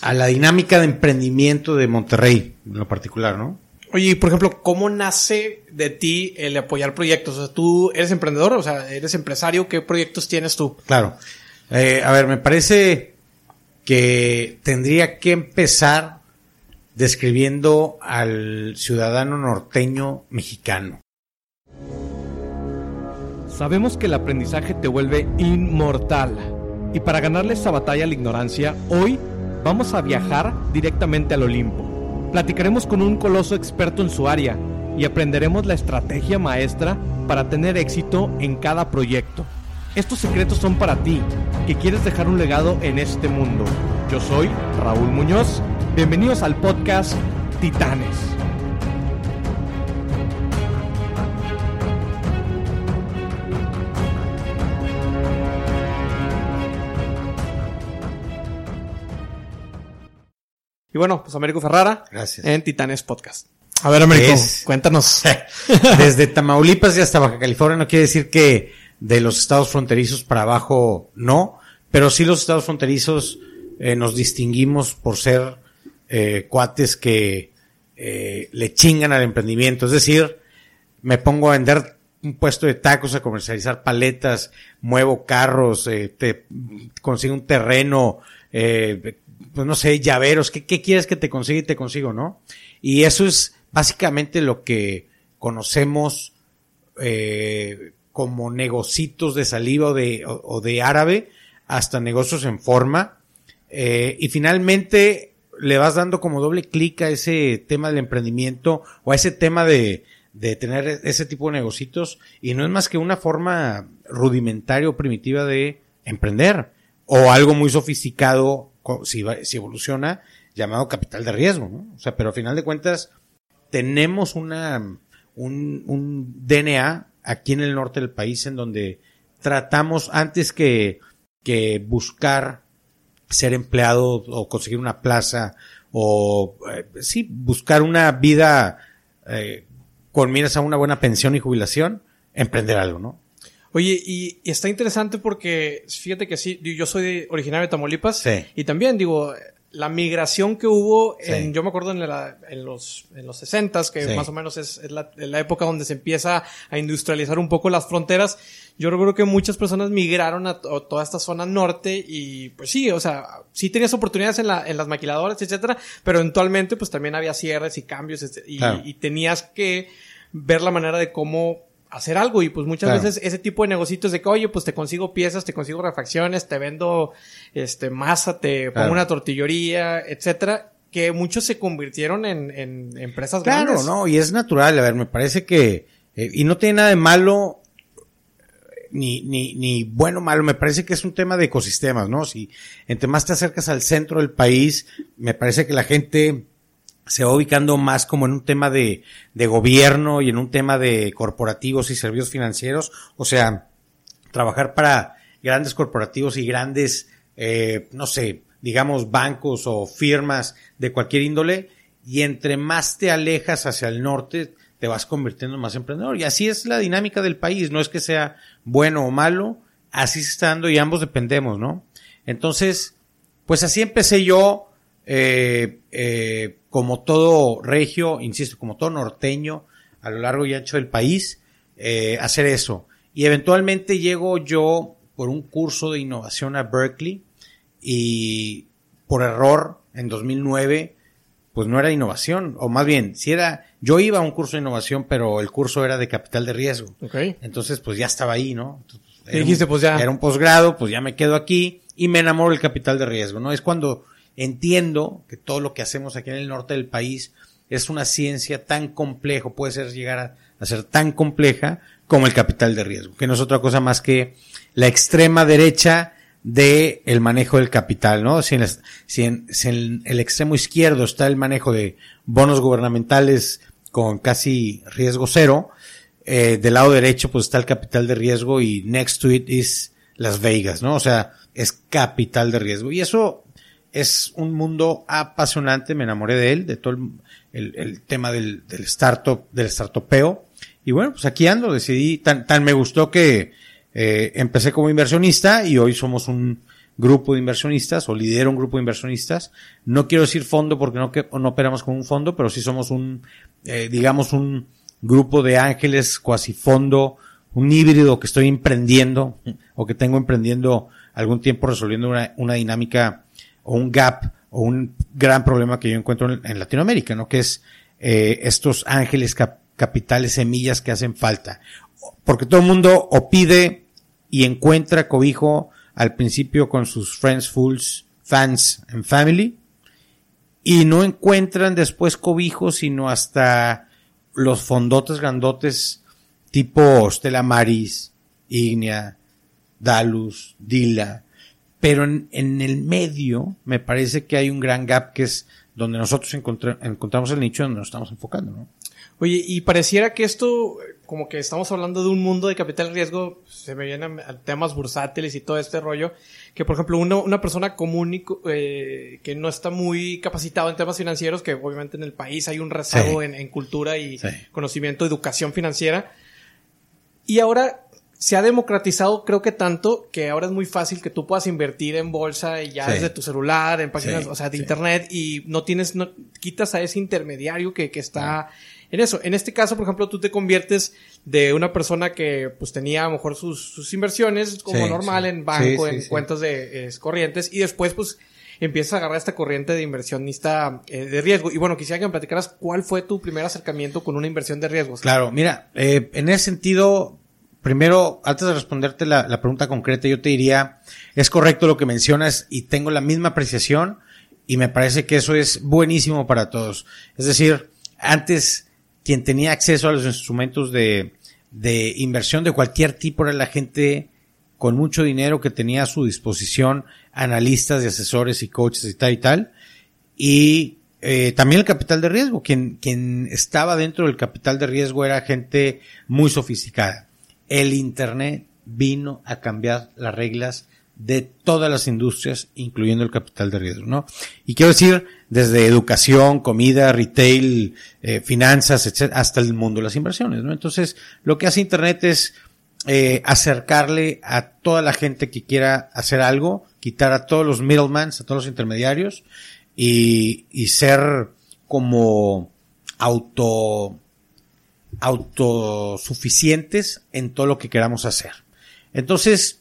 a la dinámica de emprendimiento de Monterrey, en lo particular, ¿no? Oye, por ejemplo, ¿cómo nace de ti el apoyar proyectos? O sea, tú eres emprendedor, o sea, eres empresario, ¿qué proyectos tienes tú? Claro. Eh, a ver, me parece que tendría que empezar describiendo al ciudadano norteño mexicano. Sabemos que el aprendizaje te vuelve inmortal. Y para ganarle esta batalla a la ignorancia, hoy vamos a viajar directamente al Olimpo. Platicaremos con un coloso experto en su área y aprenderemos la estrategia maestra para tener éxito en cada proyecto. Estos secretos son para ti, que quieres dejar un legado en este mundo. Yo soy Raúl Muñoz. Bienvenidos al podcast Titanes. Y bueno, pues Américo Ferrara. Gracias. En Titanes Podcast. A ver, Américo, Es- cuéntanos. Desde Tamaulipas y hasta Baja California no quiere decir que de los estados fronterizos para abajo no, pero sí los estados fronterizos eh, nos distinguimos por ser eh, cuates que eh, le chingan al emprendimiento. Es decir, me pongo a vender un puesto de tacos, a comercializar paletas, muevo carros, eh, te consigo un terreno, eh, pues no sé, llaveros, ¿qué, qué quieres que te consiga y te consigo, no? Y eso es básicamente lo que conocemos eh, como negocitos de saliva o de, o, de árabe hasta negocios en forma. Eh, y finalmente le vas dando como doble clic a ese tema del emprendimiento o a ese tema de, de tener ese tipo de negocitos y no es más que una forma rudimentaria o primitiva de emprender o algo muy sofisticado si, va- si evoluciona llamado capital de riesgo, ¿no? O sea, pero al final de cuentas tenemos una un, un DNA aquí en el norte del país en donde tratamos antes que, que buscar ser empleado o conseguir una plaza o eh, sí buscar una vida eh, con miras a una buena pensión y jubilación, emprender algo, ¿no? Oye, y, y está interesante porque fíjate que sí, yo soy originario de Tamaulipas Sí. y también digo, la migración que hubo en, Sí. yo me acuerdo en, la- en los, en los 60 que Sí. más o menos es, es la, la época donde se empieza a industrializar un poco las fronteras. Yo recuerdo que muchas personas migraron a, to- toda esta zona norte y pues sí, o sea, sí tenías oportunidades en, la, en las maquiladoras, etcétera, pero eventualmente pues también había cierres y cambios este, y, Claro. y tenías que ver la manera de cómo hacer algo y pues muchas Claro. veces ese tipo de negocios de que oye pues te consigo piezas, te consigo refacciones, te vendo este masa, te pongo Claro. una tortillería, etcétera, que muchos se convirtieron en, en empresas Claro, grandes. no, y es natural, a ver, me parece que, eh, y no tiene nada de malo, ni, ni, ni bueno o malo, me parece que es un tema de ecosistemas, ¿no? Si entre más te acercas al centro del país, me parece que la gente se va ubicando más como en un tema de, gobierno y en un tema de corporativos y servicios financieros, o sea, trabajar para grandes corporativos y grandes, eh, no sé, digamos bancos o firmas de cualquier índole, y entre más te alejas hacia el norte, te vas convirtiendo en más emprendedor. Y así es la dinámica del país, no es que sea bueno o malo, así se está dando y ambos dependemos, ¿no? Entonces, pues así empecé yo, eh, eh, como todo regio, insisto, como todo norteño, a lo largo y ancho del país, eh, hacer eso. Y eventualmente llego yo por un curso de innovación a Berkeley y por error en 2009 pues no era innovación, o más bien, si era, yo iba a un curso de innovación, pero el curso era de capital de riesgo. Ok. Entonces, pues ya estaba ahí, ¿no? Entonces, dijiste, un- pues ya. Era un posgrado, pues ya me quedo aquí y me enamoro del capital de riesgo, ¿no? Es cuando entiendo que todo lo que hacemos aquí en el norte del país es una ciencia tan complejo, puede ser llegar a, ser tan compleja como el capital de riesgo, que no es otra cosa más que la extrema derecha de el manejo del capital, ¿no? Si en, en- si en el extremo izquierdo está el manejo de bonos gubernamentales con casi riesgo cero, eh, del lado derecho pues está el capital de riesgo y next to it is Las Vegas, ¿no? O sea, es capital de riesgo. Y eso es un mundo apasionante, me enamoré de él, de todo el, el- el tema del, del startup, del startupeo. Y bueno, pues aquí ando, decidí, tan, tan me gustó que eh, empecé como inversionista y hoy somos un grupo de inversionistas o lidero un grupo de inversionistas. No quiero decir fondo porque no, que, no operamos con un fondo, pero sí somos un, eh, digamos, un grupo de ángeles cuasi fondo, un híbrido que estoy emprendiendo o que tengo emprendiendo algún tiempo resolviendo una, una dinámica o un gap o un gran problema que yo encuentro en, Latinoamérica, ¿no? Que es eh, estos ángeles capitales, semillas que hacen falta. Porque todo el mundo o pide y encuentra cobijo al principio con sus friends, fools, fans and family y no encuentran después cobijo sino hasta los fondotes grandotes tipo Stella Maris, Ignea, Dalus, Dila, pero en, el medio me parece que hay un gran gap que es donde nosotros encontramos el nicho donde nos estamos enfocando, ¿no? Oye, y pareciera que esto, como que estamos hablando de un mundo de capital riesgo, se me vienen a temas bursátiles y todo este rollo, que por ejemplo una, una persona común eh, que no está muy capacitado en temas financieros, que obviamente en el país hay un rezago en, cultura y conocimiento, educación financiera, y ahora se ha democratizado creo que tanto que ahora es muy fácil que tú puedas invertir en bolsa y ya desde tu celular, en páginas, o sea, de internet y no tienes, no, quitas a ese intermediario que, que está en eso. En este caso, por ejemplo, tú te conviertes de una persona que pues tenía a lo mejor sus, sus inversiones como normal en banco, en cuentas de corrientes y después pues empiezas a agarrar esta corriente de inversionista eh, de riesgo. Y bueno, quisiera que me platicaras cuál fue tu primer acercamiento con una inversión de riesgos. Claro, mira, eh, en ese sentido, primero, antes de responderte la, pregunta concreta, yo te diría, es correcto lo que mencionas y tengo la misma apreciación y me parece que eso es buenísimo para todos. Es decir, antes quien tenía acceso a los instrumentos de, inversión de cualquier tipo era la gente con mucho dinero que tenía a su disposición analistas y asesores y coaches y tal y tal. Y eh, también el capital de riesgo. Quien, quien estaba dentro del capital de riesgo era gente muy sofisticada el Internet vino a cambiar las reglas de todas las industrias, incluyendo el capital de riesgo, ¿no? Y quiero decir, desde educación, comida, retail, eh, finanzas, etc., hasta el mundo de las inversiones, ¿no? Entonces, lo que hace Internet es eh, acercarle a toda la gente que quiera hacer algo, quitar a todos los middlemen, a todos los intermediarios, y, y ser como auto autosuficientes en todo lo que queramos hacer. Entonces,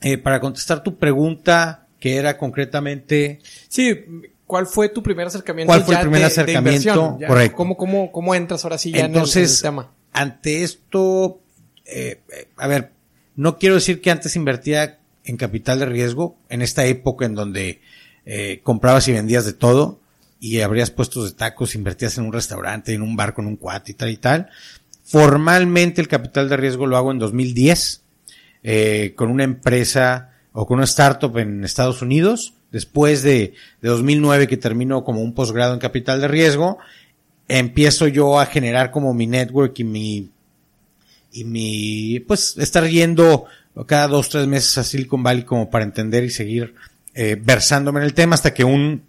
eh, para contestar tu pregunta, que era concretamente... Sí, ¿cuál fue tu primer acercamiento? ¿Cuál fue el primer acercamiento? Correcto. ¿Cómo, cómo, ¿Cómo entras ahora sí ya Entonces, en, el, tema? ante esto, eh, eh, a ver, no quiero decir que antes invertía en capital de riesgo, en esta época en donde eh, comprabas y vendías de todo, y abrías puestos de tacos, invertías en un restaurante, en un bar con un cuate y tal y tal. Formalmente el capital de riesgo lo hago en 2010 eh, con una empresa o con una startup en Estados Unidos. Después de, de 2009 que termino como un posgrado en capital de riesgo, empiezo yo a generar como mi network y mi y mi pues estar yendo cada dos tres meses a Silicon Valley como para entender y seguir eh, versándome en el tema hasta que un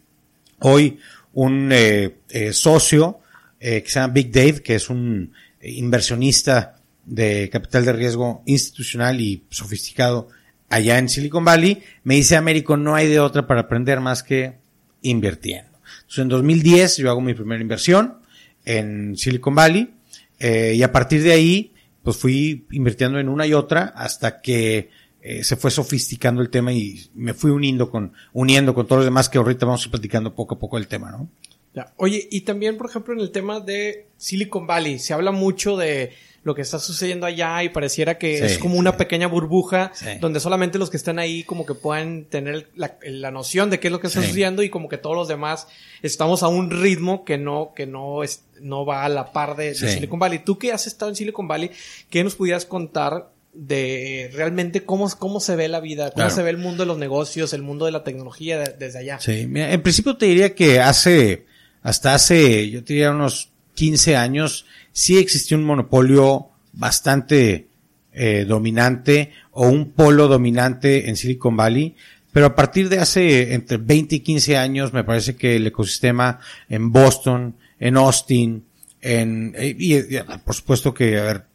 hoy un eh, eh, socio eh, que se llama Big Dave, que es un inversionista de capital de riesgo institucional y sofisticado allá en Silicon Valley, me dice, Américo, no hay de otra para aprender más que invirtiendo. Entonces, en 2010 yo hago mi primera inversión en Silicon Valley y a partir de ahí, pues fui invirtiendo en una y otra hasta que eh, se fue sofisticando el tema y me fui uniendo con, uniendo con todos los demás que ahorita vamos a ir platicando poco a poco el tema, ¿no? Ya. Oye, y también, por ejemplo, en el tema de Silicon Valley, se habla mucho de lo que está sucediendo allá y pareciera que es como una pequeña burbuja donde solamente los que están ahí como que puedan tener la, la noción de qué es lo que está sucediendo y como que todos los demás estamos a un ritmo que no, que no es, no va a la par de, de Silicon Valley. Tú que has estado en Silicon Valley, ¿qué nos pudieras contar de realmente cómo, cómo se ve la vida, cómo se ve el mundo de los negocios, el mundo de la tecnología desde allá. Sí, en principio te diría que hace, hasta hace, yo te diría unos 15 años, sí existió un monopolio bastante eh, dominante o un polo dominante en Silicon Valley, pero a partir de hace entre 20 y 15 años me parece que el ecosistema en Boston, en Austin, en, eh, y, por supuesto que, a ver,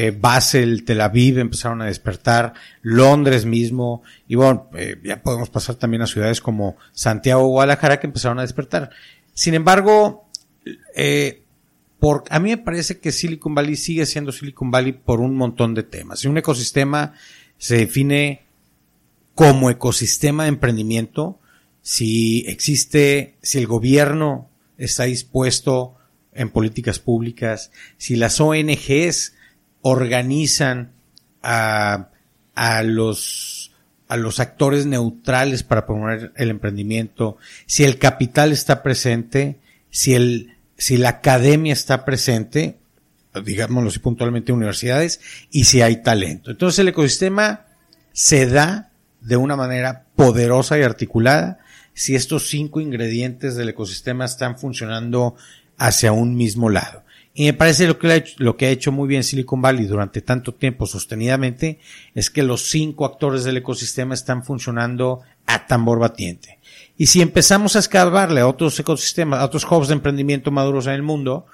eh, Basel, Tel Aviv empezaron a despertar, Londres mismo, y bueno, eh, ya podemos pasar también a ciudades como Santiago o Guadalajara que empezaron a despertar. Sin embargo, eh, por, a mí me parece que Silicon Valley sigue siendo Silicon Valley por un montón de temas. Si un ecosistema se define como ecosistema de emprendimiento, si existe, si el gobierno está dispuesto en políticas públicas, si las ONGs organizan a, a los a los actores neutrales para promover el emprendimiento, si el capital está presente, si el si la academia está presente, digámoslo puntualmente universidades, y si hay talento. Entonces el ecosistema se da de una manera poderosa y articulada si estos cinco ingredientes del ecosistema están funcionando hacia un mismo lado. Y me parece lo que, ha hecho, lo que ha hecho muy bien Silicon Valley durante tanto tiempo sostenidamente es que los cinco actores del ecosistema están funcionando a tambor batiente. Y si empezamos a escarbarle a otros ecosistemas, a otros hubs de emprendimiento maduros en el mundo,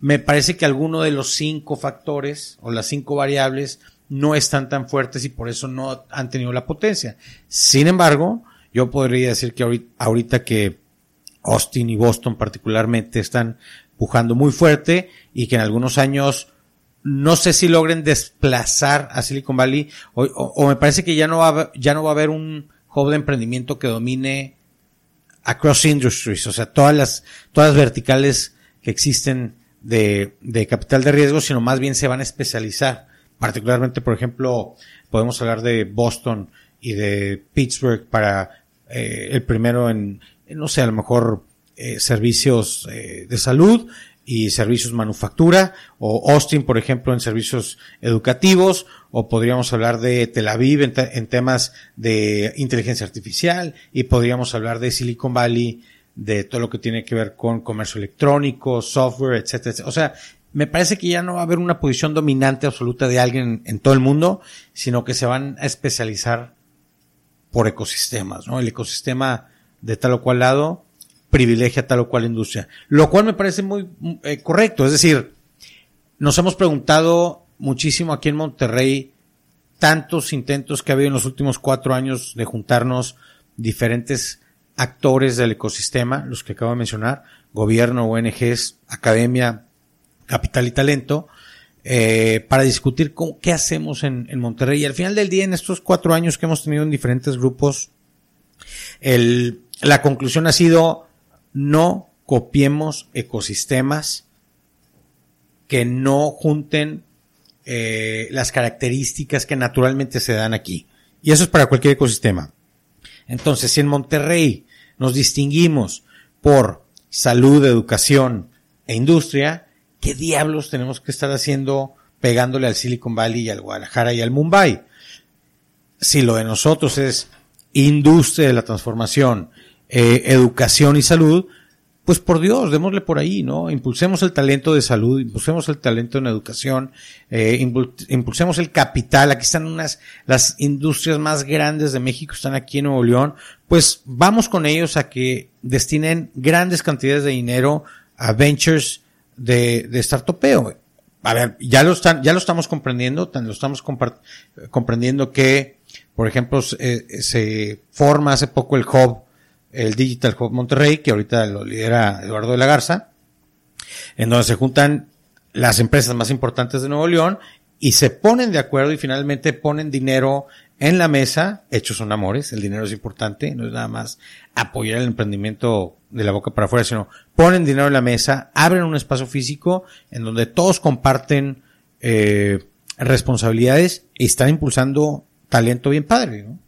me parece que alguno de los cinco factores o las cinco variables no están tan fuertes y por eso no han tenido la potencia. Sin embargo, yo podría decir que ahorita, ahorita que Austin y Boston particularmente están pujando muy fuerte y que en algunos años no sé si logren desplazar a Silicon Valley o, me parece que ya no va, ya no va a haber un hub de emprendimiento que domine across industries, o sea, todas las, todas las verticales que existen de, de capital de riesgo, sino más bien se van a especializar. Particularmente, por ejemplo, podemos hablar de Boston y de Pittsburgh para eh, el primero en, no sé, a lo mejor eh, servicios eh, de salud y servicios manufactura, o Austin, por ejemplo, en servicios educativos, o podríamos hablar de Tel Aviv en, en, temas de inteligencia artificial, y podríamos hablar de Silicon Valley, de todo lo que tiene que ver con comercio electrónico, software, etcétera, etcétera. O sea, me parece que ya no va a haber una posición dominante absoluta de alguien en todo el mundo, sino que se van a especializar por ecosistemas, ¿no? El ecosistema de tal o cual lado privilegia tal o cual industria. Lo cual me parece muy eh, correcto. Es decir, nos hemos preguntado muchísimo aquí en Monterrey tantos intentos que ha habido en los últimos cuatro años de juntarnos diferentes actores del ecosistema, los que acabo de mencionar, gobierno, ONGs, academia, capital y talento, eh, para discutir qué hacemos en, Monterrey. Y al final del día, en estos cuatro años que hemos tenido en diferentes grupos, la conclusión ha sido no copiemos ecosistemas que no junten eh, las características que naturalmente se dan aquí. Y eso es para cualquier ecosistema. Entonces, si en Monterrey nos distinguimos por salud, educación e industria, ¿qué diablos tenemos que estar haciendo pegándole al Silicon Valley y al Guadalajara y al Mumbai? Si lo de nosotros es industria de la transformación, eh, educación y salud, pues por Dios, démosle por ahí, ¿no? Impulsemos el talento de salud, impulsemos el talento en educación, eh, impulsemos el capital. Aquí están unas, las industrias más grandes de México, están aquí en Nuevo León. Pues vamos con ellos a que destinen grandes cantidades de dinero a ventures de, de startupeo. A ver, ya lo están, ya lo estamos comprendiendo, lo estamos comprendiendo que, por ejemplo, se forma hace poco el hub el Digital Hub Monterrey, que ahorita lo lidera Eduardo de la Garza, en donde se juntan las empresas más importantes de Nuevo León y se ponen de acuerdo y finalmente ponen dinero en la mesa, hechos son amores, el dinero es importante, no es nada más apoyar el emprendimiento de la boca para afuera, sino ponen dinero en la mesa, abren un espacio físico en donde todos comparten eh, responsabilidades y están impulsando talento bien padre, ¿no?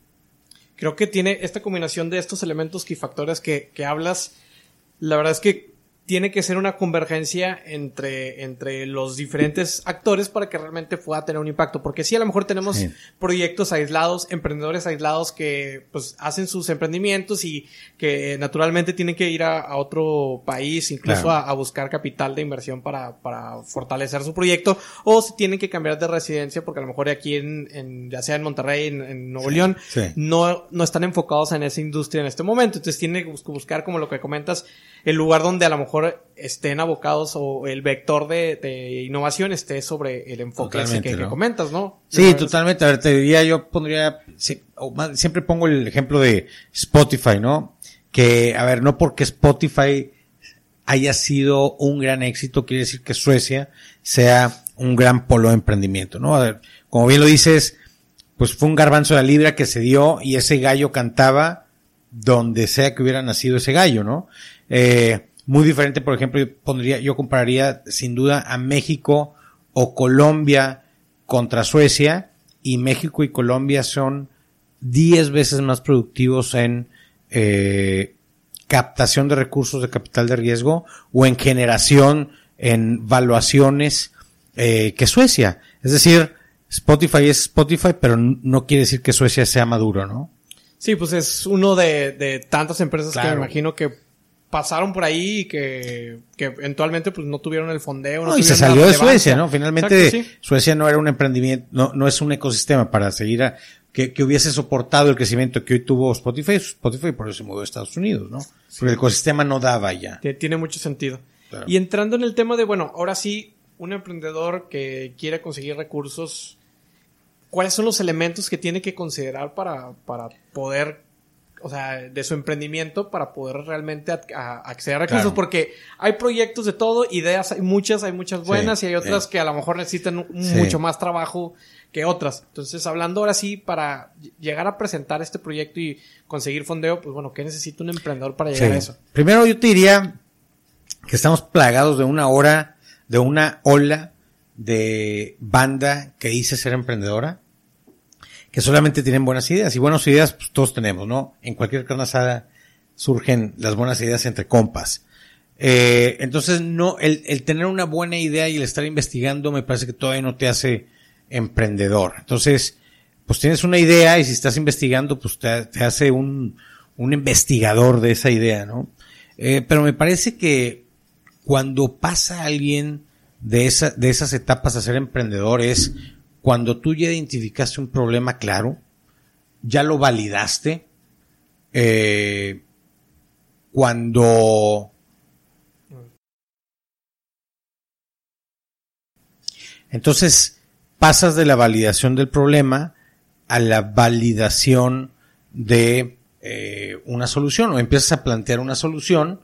Creo que tiene esta combinación de estos elementos y factores que, que hablas. La verdad es que tiene que ser una convergencia entre, entre los diferentes actores para que realmente pueda tener un impacto. Porque sí, a lo mejor tenemos proyectos aislados, emprendedores aislados que pues hacen sus emprendimientos y que naturalmente tienen que ir a, otro país, incluso a, buscar capital de inversión para, para fortalecer su proyecto, o si tienen que cambiar de residencia porque a lo mejor aquí en, en ya sea en Monterrey, en, Nuevo León, no, no están enfocados en esa industria en este momento. Entonces tienen que buscar, como lo que comentas, el lugar donde a lo mejor mejor estén abocados o el vector de, de innovación esté sobre el enfoque ese que, ¿no? comentas, ¿no? Sí, totalmente. A ver, te diría, yo pondría, sí, o más- siempre pongo el ejemplo de Spotify, ¿no? Que, a ver, no porque Spotify haya sido un gran éxito, quiere decir que Suecia sea un gran polo de emprendimiento, ¿no? A ver, como bien lo dices, pues fue un garbanzo de la libra que se dio y ese gallo cantaba donde sea que hubiera nacido ese gallo, ¿no? Eh, muy diferente, por ejemplo, yo pondría, yo compararía sin duda a México o Colombia contra Suecia y México y Colombia son 10 veces más productivos en eh, captación de recursos de capital de riesgo o en generación en valuaciones eh, que Suecia. Es decir, Spotify es Spotify, pero no quiere decir que Suecia sea maduro, ¿no? Sí, pues es uno de, de tantas empresas que me imagino que pasaron por ahí y que, que eventualmente pues no tuvieron el fondeo. No, y se salió de. Suecia, ¿no? Finalmente Exacto, sí. Suecia no era un emprendimiento, no, no es un ecosistema para seguir a, que, que hubiese soportado el crecimiento que hoy tuvo Spotify. Spotify por eso se mudó a Estados Unidos, ¿no? Porque el ecosistema no daba ya. Tie- Tiene mucho sentido. Claro. Y entrando en el tema de, bueno, ahora sí, un emprendedor que quiere conseguir recursos, ¿cuáles son los elementos que tiene que considerar para, para poder, o sea, de su emprendimiento, para poder realmente a- acceder a recursos? Claro. Porque hay proyectos de todo, ideas hay muchas, hay muchas buenas Sí, y hay otras que a lo mejor necesitan Sí. mucho más trabajo que otras. Entonces, hablando ahora sí, para ll- llegar a presentar este proyecto y conseguir fondeo, pues bueno, ¿qué necesita un emprendedor para llegar Sí. a eso? Primero yo te diría que estamos plagados de una hora, de una ola de banda que dice ser emprendedora, que solamente tienen buenas ideas. Y buenas ideas, pues todos tenemos, ¿no? En cualquier carne asada surgen las buenas ideas entre compas. Eh, entonces, no, el, el tener una buena idea y el estar investigando me parece que todavía no te hace emprendedor. Entonces, pues tienes una idea y si estás investigando, pues te, te hace un, un investigador de esa idea, ¿no? Eh, pero me parece que cuando pasa alguien de, esa, de esas etapas a ser emprendedor es cuando tú ya identificaste un problema claro, ya lo validaste, eh, cuando entonces pasas de la validación del problema a la validación de eh, una solución o empiezas a plantear una solución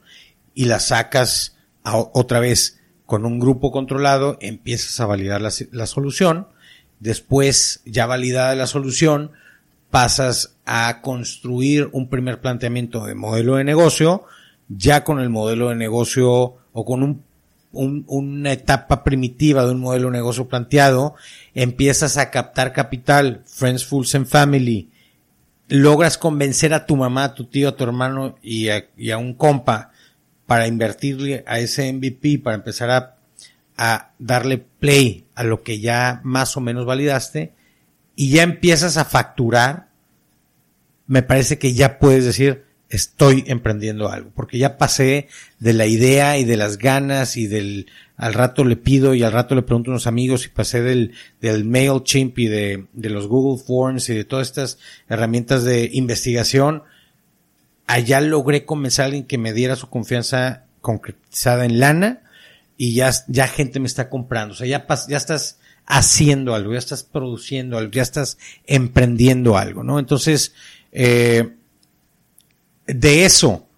y la sacas otra vez con un grupo controlado, empiezas a validar la solución, después ya validada la solución, pasas a construir un primer planteamiento de modelo de negocio, ya con el modelo de negocio o con un, un- una etapa primitiva de un modelo de negocio planteado, empiezas a captar capital, friends, fools and family, logras convencer a tu mamá, a tu tío, a tu hermano y a, y a un compa para invertirle a ese MVP, para empezar a, a darle play a lo que ya más o menos validaste y ya empiezas a facturar, me parece que ya puedes decir, estoy emprendiendo algo, porque ya pasé de la idea y de las ganas y del, al rato le pido y al rato le pregunto a unos amigos y pasé del, del MailChimp y de, de los Google Forms y de todas estas herramientas de investigación, allá logré convencer a alguien que me diera su confianza concretizada en lana y ya, ya gente me está comprando. O sea, ya, pas- ya estás haciendo algo, ya estás produciendo algo, ya estás emprendiendo algo, ¿no? Entonces, eh, de eso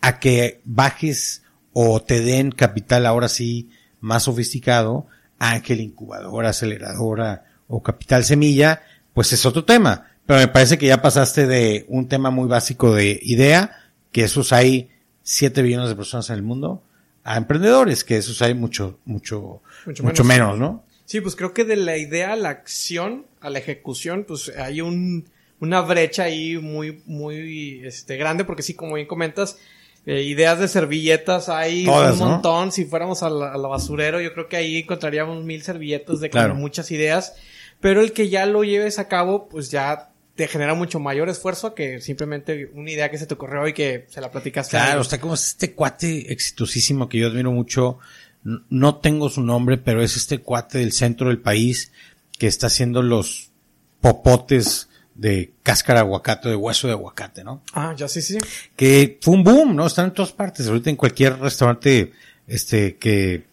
a que bajes o te den capital ahora sí más sofisticado, ángel, incubadora, aceleradora o capital semilla, pues es otro tema. Pero me parece que ya pasaste de un tema muy básico de idea, que esos hay 7 billones de personas en el mundo, a emprendedores, que esos hay mucho, mucho, Mucho mucho, menos. menos, ¿no? Sí, pues creo que de la idea a la acción, a la ejecución, pues hay un, una brecha ahí muy, muy este, grande, porque sí, como bien comentas, eh, ideas de servilletas hay Todas, un ¿no? montón. Si fuéramos a la, a la basurero, yo creo que ahí encontraríamos mil servilletas de Claro. muchas ideas. Pero el que ya lo lleves a cabo, pues ya te genera mucho mayor esfuerzo que simplemente una idea que se te ocurrió y que se la platicaste. Claro, está como este cuate exitosísimo que yo admiro mucho. No tengo su nombre, pero es este cuate del centro del país que está haciendo los popotes de cáscara de aguacate, de hueso de aguacate, ¿no? Ah, ya sí, sí. Que fue un boom, ¿no? Están en todas partes. Ahorita en cualquier restaurante, este, que,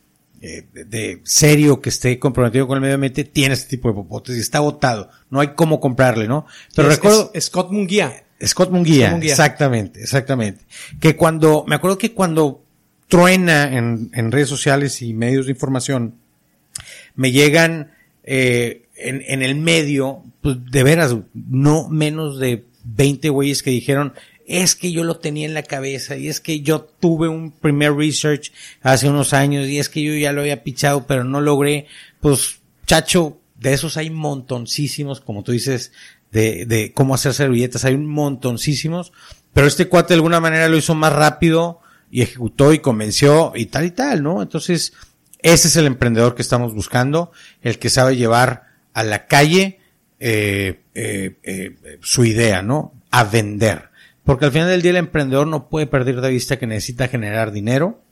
eh, de, serio que esté comprometido con el medio ambiente, tiene este tipo de popotes y está botado. No hay cómo comprarle, ¿no? Pero Es- recuerdo, es Scott Munguía. Scott Munguía, Scott Munguía. exactamente, exactamente. Que cuando, me acuerdo que cuando truena en, en redes sociales y medios de información, me llegan eh, en, en el medio, pues de veras, no menos de 20 güeyes que dijeron, es que yo lo tenía en la cabeza y es que yo tuve un primer research hace unos años y es que yo ya lo había pichado pero no logré, pues chacho, de esos hay montoncísimos, como tú dices, de, de cómo hacer servilletas, hay un montoncísimos, pero este cuate de alguna manera lo hizo más rápido y ejecutó y convenció y tal y tal, ¿no? Entonces, ese es el emprendedor que estamos buscando, el que sabe llevar a la calle eh, eh, eh, su idea, ¿no? A vender. Porque al final del día el emprendedor no puede perder de vista que necesita generar dinero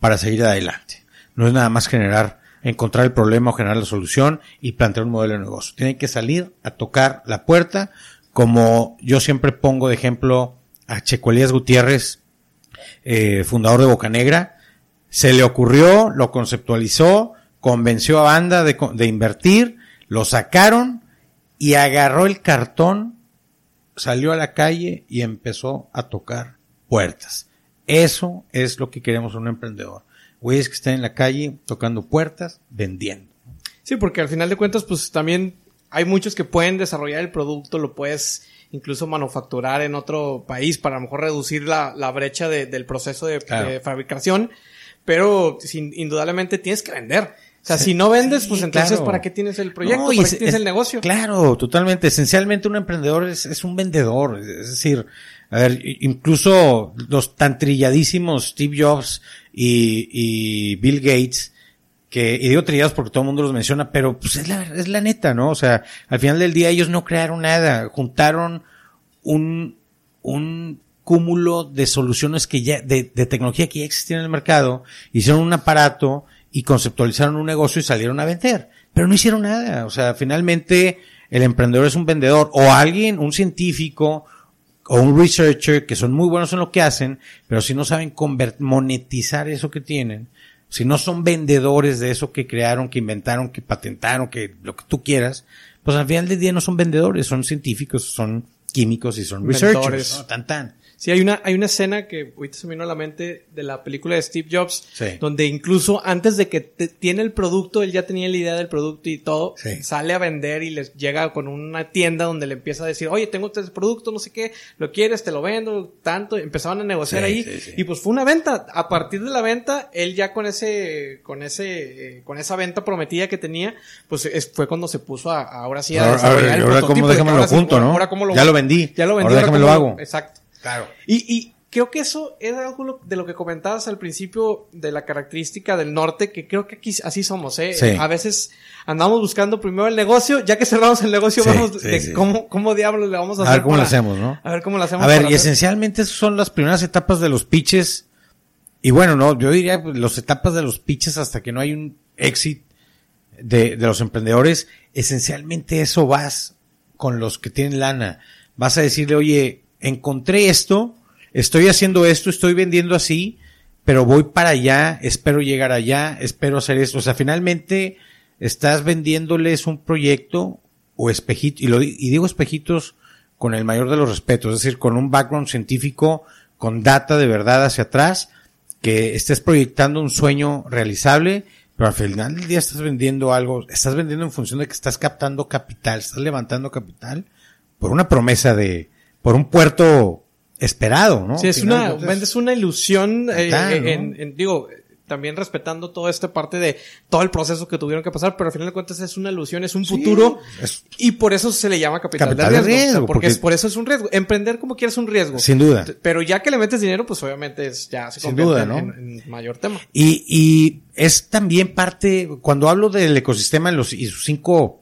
para seguir adelante. No es nada más generar, encontrar el problema o generar la solución y plantear un modelo de negocio. Tiene que salir a tocar la puerta, como yo siempre pongo de ejemplo a Checo Elías Gutiérrez, eh, fundador de Boca Negra, se le ocurrió, lo conceptualizó, convenció a banda de invertir, lo sacaron y agarró el cartón, salió a la calle y empezó a tocar puertas. Eso es lo que queremos un emprendedor. Güeyes que estén en la calle tocando puertas, vendiendo. Sí, porque al final de cuentas, pues también hay muchos que pueden desarrollar el producto, lo puedes incluso manufacturar en otro país para a lo mejor reducir la, la brecha de- del proceso de, Claro. de fabricación, pero sin, indudablemente tienes que vender. O sea, si no vendes, Sí, pues entonces claro. ¿para qué tienes el proyecto? No, y ¿Para es- qué tienes es- el negocio? Claro, totalmente. Esencialmente un emprendedor es, es un vendedor. Es decir, a ver, incluso los tan trilladísimos Steve Jobs y, y Bill Gates, que, y digo trillados porque todo el mundo los menciona, pero pues es la, es la neta, ¿no? O sea, al final del día ellos no crearon nada, juntaron un, un cúmulo de soluciones que ya, de, de tecnología que ya existía en el mercado, hicieron un aparato y conceptualizaron un negocio y salieron a vender. Pero no hicieron nada. O sea, finalmente el emprendedor es un vendedor o alguien, un científico o un researcher que son muy buenos en lo que hacen, pero si no saben monetizar eso que tienen, si no son vendedores de eso que crearon, que inventaron, que patentaron, que lo que tú quieras, pues al final del día no son vendedores, son científicos, son químicos y son researchers. ¿no? Tan tan. Sí, hay una, hay una escena que ahorita se me vino a la mente de la película de Steve Jobs, Sí. donde incluso antes de que te- tiene el producto, él ya tenía la idea del producto y todo, Sí. sale a vender y les llega con una tienda donde le empieza a decir, oye, tengo este producto, no sé qué, lo quieres, te lo vendo, tanto, empezaban a negociar Sí, ahí sí, sí. y pues fue una venta. A partir de la venta, él ya con ese, con ese, eh, con esa venta prometida que tenía, pues es- fue cuando se puso a, a- ahora sí a Ahora, desarrollar ahora, el ahora prototipo cómo déjamelo ahora junto, ¿no? ahora cómo lo ya lo vendí. Ya lo vendí. Ahora déjame lo cómo hago. Exacto. Claro. Y, y creo que eso era algo de lo que comentabas al principio de la característica del norte, que creo que aquí así somos, ¿eh? Sí. A veces andamos buscando primero el negocio, ya que cerramos el negocio, Sí, vamos sí, de cómo, cómo diablos le vamos a A hacer. ver cómo lo hacemos, ¿no? A ver cómo lo hacemos. A ver, y hacer- esencialmente son las primeras etapas de los pitches. Y bueno, no, yo diría pues, las etapas de los pitches hasta que no hay un éxito de, de los emprendedores. Esencialmente eso vas con los que tienen lana. Vas a decirle, oye, encontré esto, estoy haciendo esto, estoy vendiendo así, pero voy para allá, espero llegar allá, espero hacer esto. O sea, finalmente estás vendiéndoles un proyecto o espejito, y, y digo espejitos con el mayor de los respetos, es decir, con un background científico, con data de verdad hacia atrás, que estés proyectando un sueño realizable, pero al final del día estás vendiendo algo, estás vendiendo en función de que estás captando capital, estás levantando capital por una promesa de, por un puerto esperado, ¿no? Sí, es final, una, entonces, vendes una ilusión, eh, Total, eh, ¿no? en, en- digo, eh, también respetando toda esta parte de todo el proceso que tuvieron que pasar, pero al final de cuentas es una ilusión, es un Sí, futuro es- y por eso se le llama capital, Capital de de riesgo, o sea, riesgo, porque, porque- es, por eso es un riesgo. Emprender como quieras es un riesgo. Sin duda. Pero ya que le metes dinero, pues obviamente es, ya se Sin convierte duda, en- ¿no? en, en mayor tema. Y, y es también parte, cuando hablo del ecosistema en los, y sus cinco eh,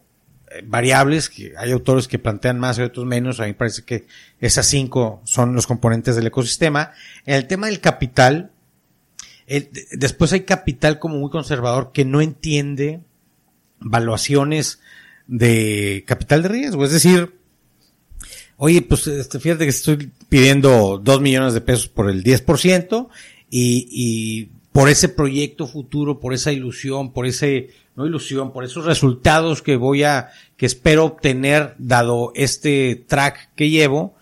variables, que hay autores que plantean más y otros menos, a mí me parece que esas cinco son los componentes del ecosistema. En el tema del capital, después hay capital como muy conservador que no entiende valuaciones de capital de riesgo. Es decir, oye, pues este, fíjate que estoy pidiendo dos millones de pesos por el 10% y, y por ese proyecto futuro, por esa ilusión, por ese, no ilusión, por esos resultados que voy a, que espero obtener dado este track que llevo.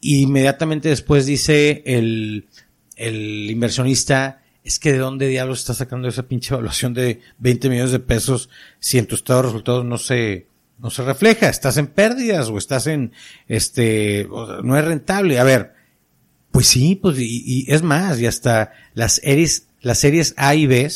Y inmediatamente después dice el, el inversionista, es que de dónde diablos está sacando esa pinche evaluación de 20 millones de pesos si en tu estado de resultados no se, no se refleja, estás en pérdidas o estás en, este, no es rentable. A ver, pues sí, pues, y, y es más, y hasta las series, las series A y B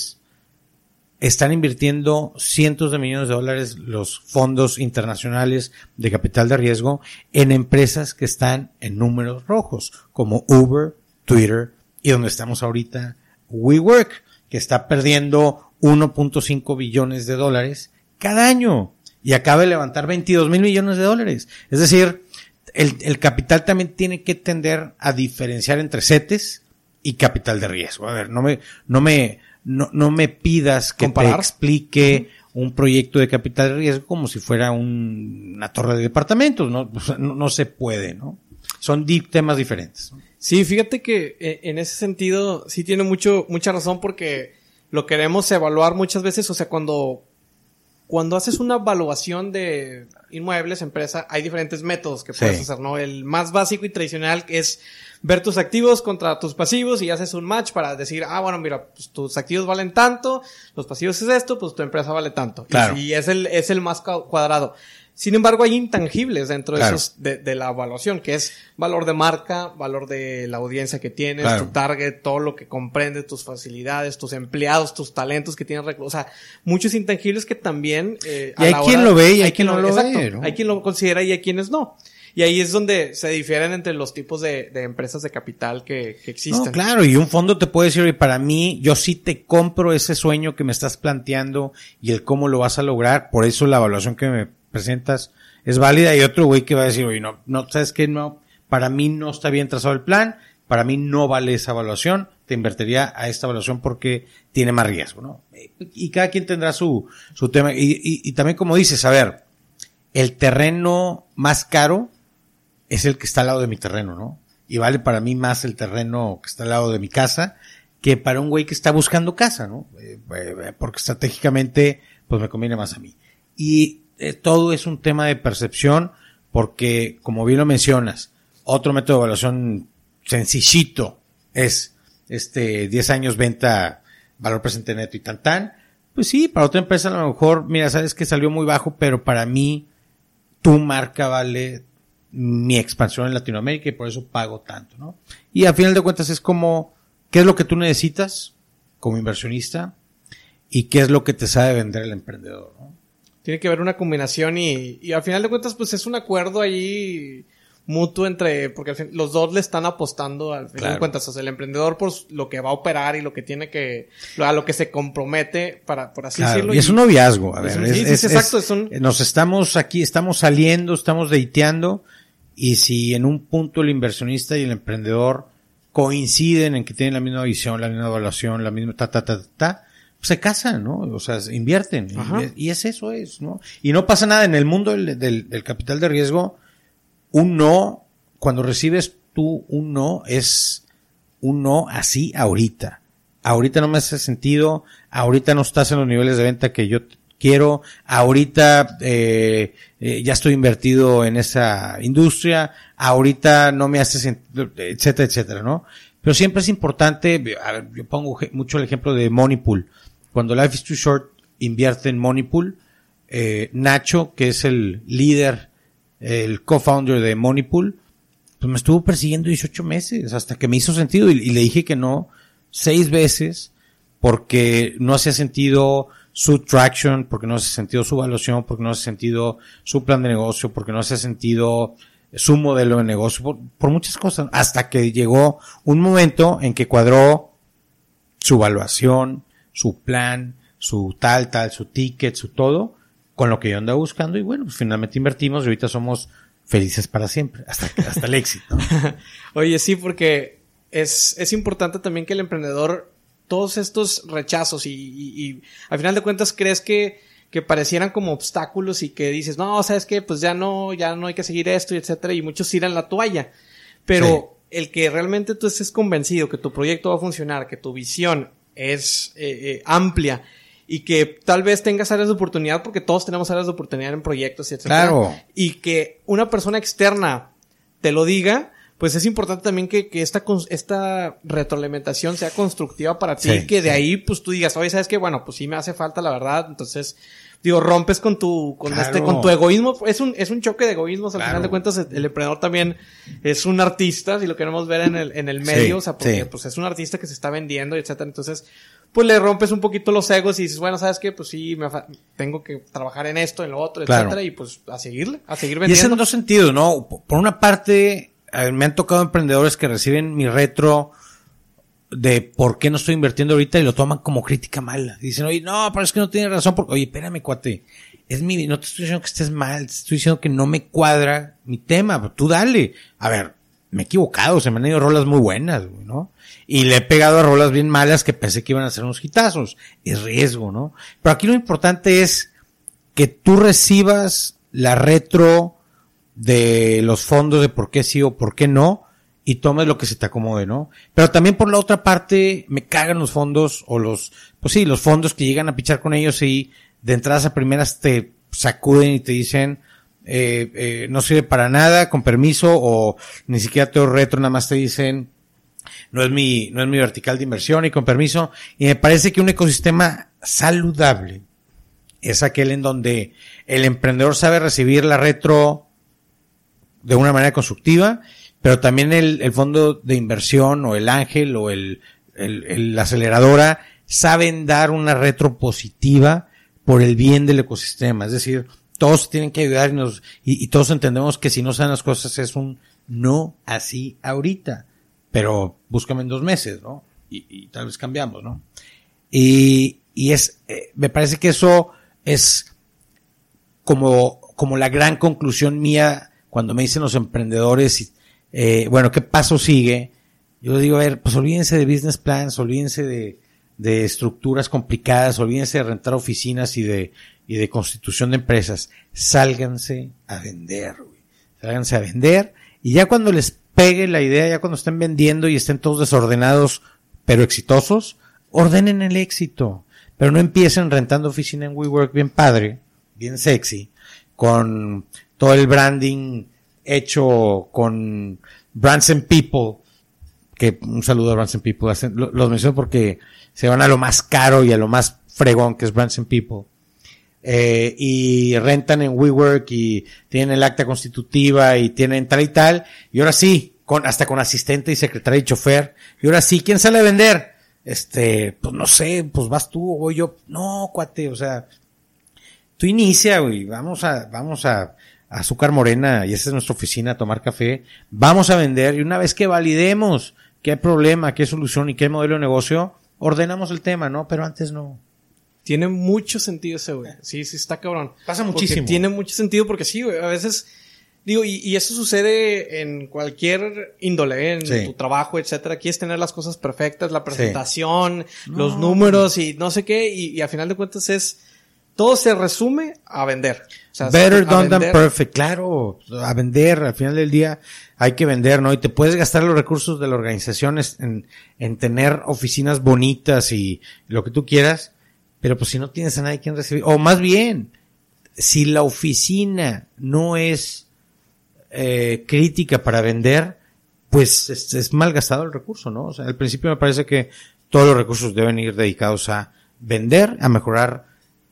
están invirtiendo cientos de millones de dólares los fondos internacionales de capital de riesgo en empresas que están en números rojos, como Uber, Twitter y donde estamos ahorita, WeWork, que está perdiendo 1.5 billones de dólares cada año y acaba de levantar 22 mil millones de dólares. Es decir, el, capital también tiene que tender a diferenciar entre CETES y capital de riesgo. A ver, no me, no me, no, no me pidas que ¿Comparar? te explique un proyecto de capital de riesgo como si fuera un- una torre de departamentos, ¿no? O sea, no, no se puede, ¿no? Son di- temas diferentes. Sí, fíjate que eh, en ese sentido sí tiene mucho, mucha razón porque lo queremos evaluar muchas veces, o sea, cuando, cuando haces una evaluación de inmuebles, empresa, hay diferentes métodos que puedes Sí. hacer, ¿no? El más básico y tradicional es ver tus activos contra tus pasivos y haces un match para decir, ah, bueno, mira, pues tus activos valen tanto, los pasivos es esto, pues tu empresa vale tanto. Y- Claro. Y, es el, es el más cua- cuadrado. Sin embargo, hay intangibles dentro de esos, de, de la evaluación, que es valor de marca, valor de la audiencia que tienes, Claro. tu target, todo lo que comprende, tus facilidades, tus empleados, tus talentos que tienes, o sea, muchos intangibles que también, eh, Y hay la quien lo ve y hay quien no lo exacto, ve, ¿no? Hay quien lo considera y hay quienes no. Y ahí es donde se difieren entre los tipos de, de empresas de capital que, que existen. No, claro, y un fondo te puede decir, oye, para mí, yo sí te compro ese sueño que me estás planteando y el cómo lo vas a lograr, por eso la evaluación que me presentas es válida, y otro güey que va a decir, oye, no, no, sabes que no, para mí no está bien trazado el plan, para mí no vale esa evaluación, te invertiría a esta evaluación porque tiene más riesgo, ¿no? Y cada quien tendrá su, su tema, y, y, y también como dices, a ver, el terreno más caro es el que está al lado de mi terreno, ¿no? Y vale para mí más el terreno que está al lado de mi casa que para un güey que está buscando casa, ¿no? Eh, eh, porque estratégicamente, pues me conviene más a mí. Y eh, todo es un tema de percepción, porque, como bien lo mencionas, otro método de evaluación sencillito es este 10 años venta, valor presente neto y tan tan. Pues sí, para otra empresa a lo mejor, mira, sabes que salió muy bajo, pero para mí tu marca vale mi expansión en Latinoamérica y por eso pago tanto, ¿no? Y a final de cuentas es como, ¿qué es lo que tú necesitas como inversionista? Y qué es lo que te sabe vender el emprendedor, ¿no? Tiene que haber una combinación y, y al final de cuentas, pues es un acuerdo ahí mutuo entre, porque al fin- los dos le están apostando al final Claro. de cuentas, o sea, el emprendedor por lo que va a operar y lo que tiene que, a lo que se compromete para, por así Claro, decirlo. y es un noviazgo, a es ver, un- es- sí, es- exacto, es- es un- nos estamos aquí, estamos saliendo, estamos dateando, y si en un punto el inversionista y el emprendedor coinciden en que tienen la misma visión, la misma evaluación, la misma ta, ta, ta, ta, ta, pues se casan, ¿no? O sea, se invierten. Y, y es eso, es, ¿no? Y no pasa nada en el mundo del, del- del capital de riesgo. Un no, cuando recibes tú un no, es un no así ahorita. Ahorita no me hace sentido, ahorita no estás en los niveles de venta que yo quiero, ahorita eh, eh, ya estoy invertido en esa industria, ahorita no me hace etcétera, etcétera, ¿no? Pero siempre es importante, a ver, yo pongo mucho el ejemplo de Moneypool. Cuando Life is Too Short invierte en Moneypool, eh, Nacho, que es el líder, el co-founder de Moneypool, pues me estuvo persiguiendo 18 meses hasta que me hizo sentido y, y le dije que no seis veces porque no hacía sentido su traction, porque no hacía sentido su evaluación, porque no hacía sentido su plan de negocio, porque no hacía sentido su modelo de negocio, por, muchas cosas, hasta que llegó un momento en que cuadró su evaluación, su plan, su tal, tal, su ticket, su todo, con lo que yo andaba buscando y bueno, pues finalmente invertimos y ahorita somos felices para siempre, hasta, hasta el éxito. Oye, sí, porque es, es importante también que el emprendedor, todos estos rechazos y, y- y al final de cuentas crees que, que parecieran como obstáculos y que dices, no, sabes qué, pues ya no, ya no hay que seguir esto y etcétera, y muchos tiran la toalla. Pero el que realmente tú estés convencido que tu proyecto va a funcionar, que tu visión es eh, eh, amplia y que tal vez tengas áreas de oportunidad, porque todos tenemos áreas de oportunidad en proyectos y etcétera. Claro. Y que una persona externa te lo diga, pues es importante también que, que esta, esta retroalimentación sea constructiva para ti, Sí, que de sí. ahí pues tú digas, oye, ¿sabes qué? Bueno, pues sí me hace falta la verdad, entonces, digo, rompes con tu, con Claro. este, con tu egoísmo, es un, es un choque de egoísmos, al Claro. final de cuentas el, emprendedor también es un artista, si lo queremos ver en el, en el medio, Sí, o sea, porque pues es un artista que se está vendiendo, etcétera, entonces, pues le rompes un poquito los egos y dices, bueno, ¿sabes qué? Pues sí, me tengo que trabajar en esto, en lo otro, Claro. etcétera, y pues a seguirle, a seguir Y es vendiendo. en dos sentidos, ¿no? Por una parte, me han tocado emprendedores que reciben mi retro de por qué no estoy invirtiendo ahorita y lo toman como crítica mala. Dicen, oye, no, pero es que no tiene razón. Porque, oye, espérame, cuate. Es mi, no te estoy diciendo que estés mal, te estoy diciendo que no me cuadra mi tema. Tú dale. A ver, me he equivocado, se me han ido rolas muy buenas, ¿no? Y le he pegado a rolas bien malas que pensé que iban a ser unos hitazos. Es riesgo, ¿no? Pero aquí lo importante es que tú recibas la retro de los fondos de por qué sí o por qué no y tomes lo que se te acomode, ¿no? Pero también por la otra parte me cagan los fondos o los, pues sí, los fondos que llegan a pichar con ellos y de entradas a primeras te sacuden y te dicen, eh, eh, no sirve para nada, con permiso, o ni siquiera te retro, nada más te dicen, no es mi, no es mi vertical de inversión y con permiso. Y me parece que un ecosistema saludable es aquel en donde el emprendedor sabe recibir la retro de una manera constructiva, pero también el, el fondo de inversión o el ángel o el, el, el- aceleradora saben dar una retro positiva por el bien del ecosistema. Es decir, todos tienen que ayudar y, todos entendemos que si no saben las cosas es un no así ahorita, pero búscame en dos meses, ¿no? Y, y tal vez cambiamos, ¿no? Y, y es, eh, me parece que eso es como, como la gran conclusión mía cuando me dicen los emprendedores, eh, bueno, ¿qué paso sigue? Yo digo, a ver, pues olvídense de business plans, olvídense de, estructuras complicadas, olvídense de rentar oficinas y de, y de constitución de empresas. Sálganse a vender, güey. Sálganse a vender y ya cuando les pegue la idea, ya cuando estén vendiendo y estén todos desordenados, pero exitosos, ordenen el éxito. Pero no empiecen rentando oficina en WeWork bien padre, bien sexy, con todo el branding hecho con Brands and People, que un saludo a Brands and People, los menciono porque se van a lo más caro y a lo más fregón que es Brands and People. Eh, y rentan en WeWork y tienen el acta constitutiva y tienen tal y tal, y ahora sí, con, hasta con asistente y secretaria y chofer, y ahora sí, ¿quién sale a vender? Este, pues no sé, pues vas tú o yo, no, cuate, o sea, tú inicia, güey, vamos a, vamos a Azúcar Morena, y esa es nuestra oficina, a tomar café, vamos a vender, y una vez que validemos qué problema, qué solución y qué modelo de negocio, ordenamos el tema, ¿no? Pero antes no. Tiene mucho sentido ese, güey. Sí, sí, está cabrón. Pasa Porque muchísimo. tiene mucho sentido porque sí, güey. A veces, digo, y, y eso sucede en cualquier índole, ¿eh? en Sí. tu trabajo, etcétera. Quieres tener las cosas perfectas, la presentación, los números y no sé qué. Y, y a final de cuentas es, todo se resume a vender. O sea, Better done than perfect, claro, a vender, al final del día hay que vender, ¿no? Y te puedes gastar los recursos de la organización en, en tener oficinas bonitas y lo que tú quieras, pero pues si no tienes a nadie quien recibir, o más bien, si la oficina no es eh, crítica para vender, pues es, es mal gastado el recurso, ¿no? O sea, al principio me parece que todos los recursos deben ir dedicados a vender, a mejorar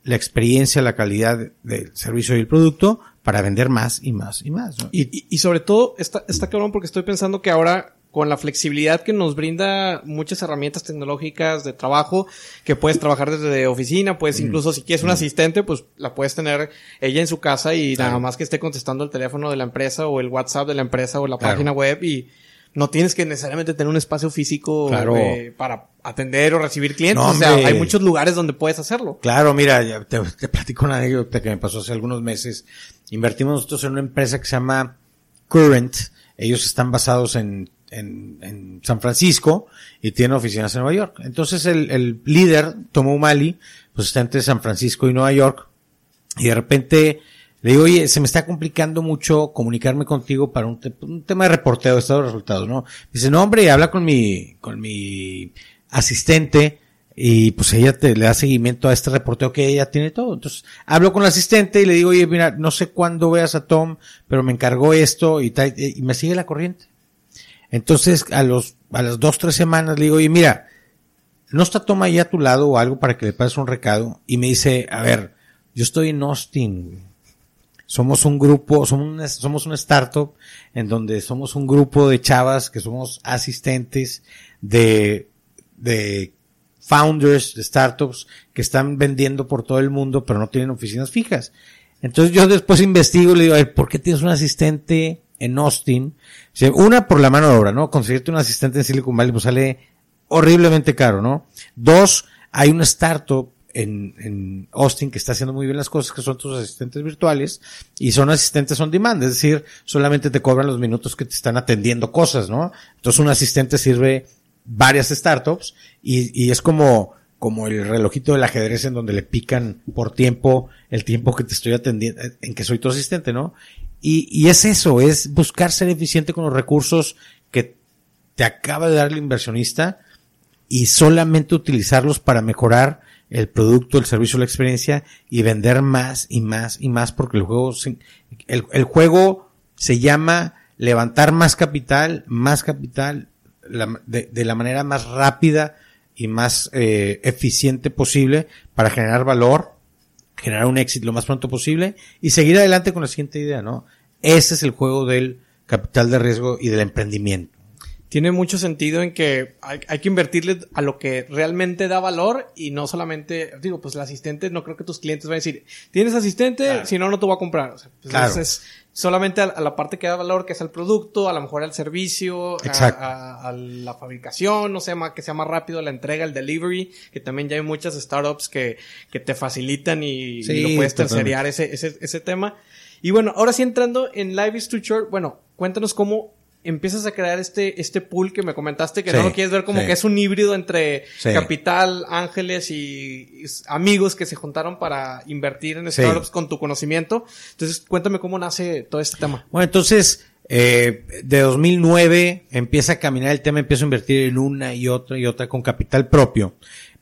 la experiencia, la calidad del servicio y el producto para vender más y más y más. ¿no? Y, y- y sobre todo, está, está cabrón porque estoy pensando que ahora, con la flexibilidad que nos brinda muchas herramientas tecnológicas de trabajo, que puedes trabajar desde oficina, Mm. puedes incluso si quieres un asistente, pues la puedes tener ella en su casa y Claro. nada más que esté contestando el teléfono de la empresa o el WhatsApp de la empresa o la Claro. página web y no tienes que necesariamente tener un espacio físico Claro. eh, para atender o recibir clientes. No, o sea, hay muchos lugares donde puedes hacerlo. Claro, mira, te, te platico una anécdota que me pasó hace algunos meses. Invertimos nosotros en una empresa que se llama Current. Ellos están basados en, en, en San Francisco y tienen oficinas en Nueva York. Entonces el, el líder, Tomo Mali, pues está entre San Francisco y Nueva York. Y de repente le digo, oye, se me está complicando mucho comunicarme contigo para un, un tema de reporteo de estado de resultados, ¿no? Dice, no, hombre, habla con mi, con mi asistente y pues ella te le da seguimiento a este reporteo que ella tiene todo. Entonces, hablo con la asistente y le digo, oye, mira, no sé cuándo veas a Tom, pero me encargó esto y tal, y me sigue la corriente. Entonces, a los, a las dos, tres semanas le digo, oye, mira, ¿no está Tom ahí a tu lado o algo para que le pases un recado? Y me dice, a ver, yo estoy en Austin, somos un grupo, somos una, somos una startup en donde somos un grupo de chavas que somos asistentes de, de founders de startups que están vendiendo por todo el mundo, pero no tienen oficinas fijas. Entonces yo después investigo y le digo, a ver, ¿por qué tienes un asistente en Austin? Una, por la mano de obra, ¿no? Conseguirte un asistente en Silicon Valley pues sale horriblemente caro, ¿no? Dos, hay una startup en, en Austin que está haciendo muy bien las cosas, que son tus asistentes virtuales, y son asistentes on demand, es decir, solamente te cobran los minutos que te están atendiendo cosas, ¿no? Entonces un asistente sirve varias startups y, y es como, como el relojito del ajedrez en donde le pican por tiempo el tiempo que te estoy atendiendo, en que soy tu asistente, ¿no? Y, y es eso, es buscar ser eficiente con los recursos que te acaba de dar el inversionista y solamente utilizarlos para mejorar el producto, el servicio, la experiencia y vender más y más y más porque el juego, el, el juego se llama levantar más capital, más capital, de, de, la manera más rápida y más eh, eficiente posible para generar valor, generar un éxito lo más pronto posible y seguir adelante con la siguiente idea, ¿no? Ese es el juego del capital de riesgo y del emprendimiento tiene mucho sentido en que hay, hay, que invertirle a lo que realmente da valor y no solamente, digo, pues el asistente, no creo que tus clientes van a decir, tienes asistente, si no, no te voy a comprar. O sea, pues claro. es solamente a, la parte que da valor, que es el producto, a lo mejor al servicio, a, a, la fabricación, no sé, más, que sea más rápido la entrega, el delivery, que también ya hay muchas startups que, que te facilitan y, sí, y lo puedes terceriar ese, ese, ese tema. Y bueno, ahora sí entrando en Live is Too Short, bueno, cuéntanos cómo empiezas a crear este, este pool que me comentaste, que no lo quieres ver como que es un híbrido entre capital, ángeles y, amigos que se juntaron para invertir en startups con tu conocimiento. Entonces, cuéntame cómo nace todo este tema. Bueno, entonces, eh, de 2009 empieza a caminar el tema, empiezo a invertir en una y otra y otra con capital propio.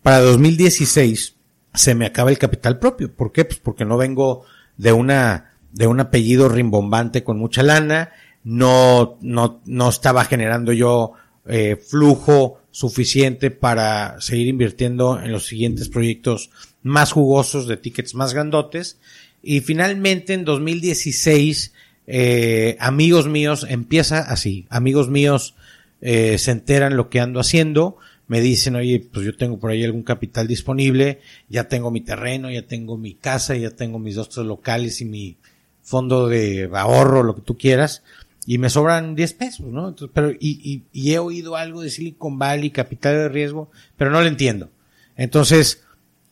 Para 2016 se me acaba el capital propio. ¿Por qué? Pues porque no vengo de una, de un apellido rimbombante con mucha lana no, no, no estaba generando yo eh, flujo suficiente para seguir invirtiendo en los siguientes proyectos más jugosos de tickets más grandotes. Y finalmente en 2016, eh, amigos míos, empieza así, amigos míos eh, se enteran lo que ando haciendo, me dicen, oye, pues yo tengo por ahí algún capital disponible, ya tengo mi terreno, ya tengo mi casa, ya tengo mis dos locales y mi fondo de ahorro, lo que tú quieras y me sobran 10 pesos, ¿no? Entonces, pero, y, y, y, he oído algo de Silicon Valley, capital de riesgo, pero no lo entiendo. Entonces,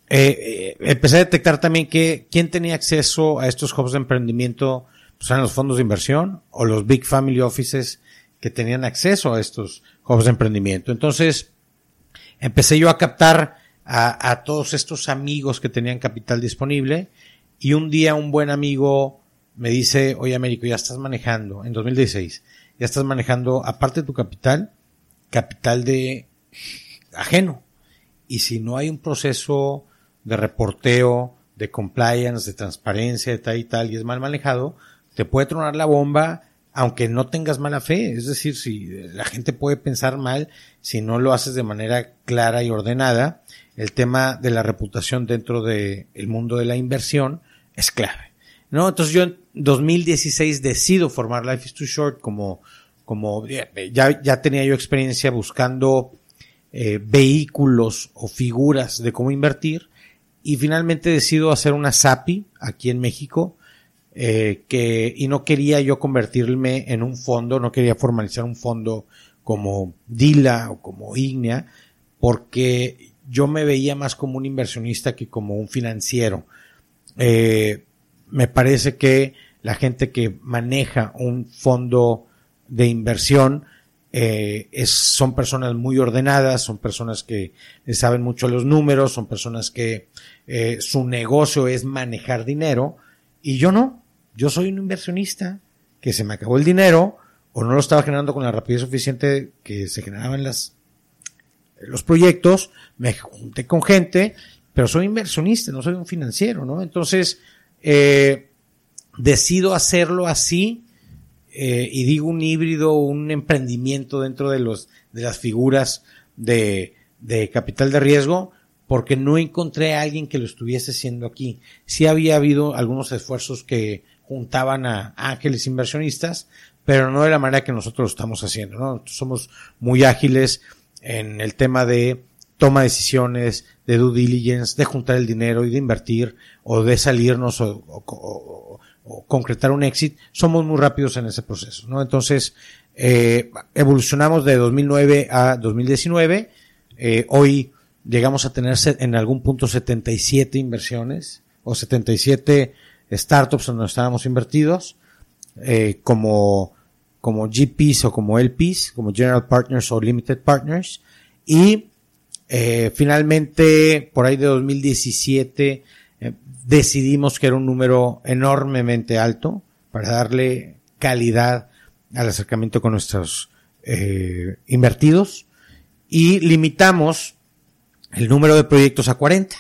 eh, eh, empecé a detectar también que quién tenía acceso a estos hubs de emprendimiento, pues eran los fondos de inversión o los big family offices que tenían acceso a estos hubs de emprendimiento. Entonces, empecé yo a captar a, a todos estos amigos que tenían capital disponible y un día un buen amigo me dice, oye Américo, ya estás manejando, en 2016, ya estás manejando, aparte de tu capital, capital de ajeno. Y si no hay un proceso de reporteo, de compliance, de transparencia, de tal y tal, y es mal manejado, te puede tronar la bomba aunque no tengas mala fe. Es decir, si la gente puede pensar mal, si no lo haces de manera clara y ordenada, el tema de la reputación dentro del mundo de la inversión es clave. ¿no? Entonces yo 2016 decido formar Life is Too Short como, como ya, ya tenía yo experiencia buscando eh, vehículos o figuras de cómo invertir y finalmente decido hacer una SAPI aquí en México eh, que y no quería yo convertirme en un fondo, no quería formalizar un fondo como Dila o como Ignea porque yo me veía más como un inversionista que como un financiero. Eh, me parece que la gente que maneja un fondo de inversión eh, es, son personas muy ordenadas, son personas que saben mucho los números, son personas que eh, su negocio es manejar dinero y yo no, yo soy un inversionista que se me acabó el dinero o no lo estaba generando con la rapidez suficiente que se generaban las los proyectos, me junté con gente, pero soy inversionista, no soy un financiero, ¿no? Entonces, eh, decido hacerlo así eh, y digo un híbrido, un emprendimiento dentro de los de las figuras de, de capital de riesgo, porque no encontré a alguien que lo estuviese haciendo aquí. Sí había habido algunos esfuerzos que juntaban a ángeles inversionistas, pero no de la manera que nosotros lo estamos haciendo, ¿no? Somos muy ágiles en el tema de toma de decisiones, de due diligence, de juntar el dinero y de invertir, o de salirnos o, o concretar un éxito, somos muy rápidos en ese proceso, ¿no? Entonces, eh, evolucionamos de 2009 a 2019, eh, hoy llegamos a tener en algún punto 77 inversiones o 77 startups donde estábamos invertidos, eh, como, como GPs o como LPs, como General Partners o Limited Partners, y eh, finalmente, por ahí de 2017, decidimos que era un número enormemente alto para darle calidad al acercamiento con nuestros eh, invertidos y limitamos el número de proyectos a 40.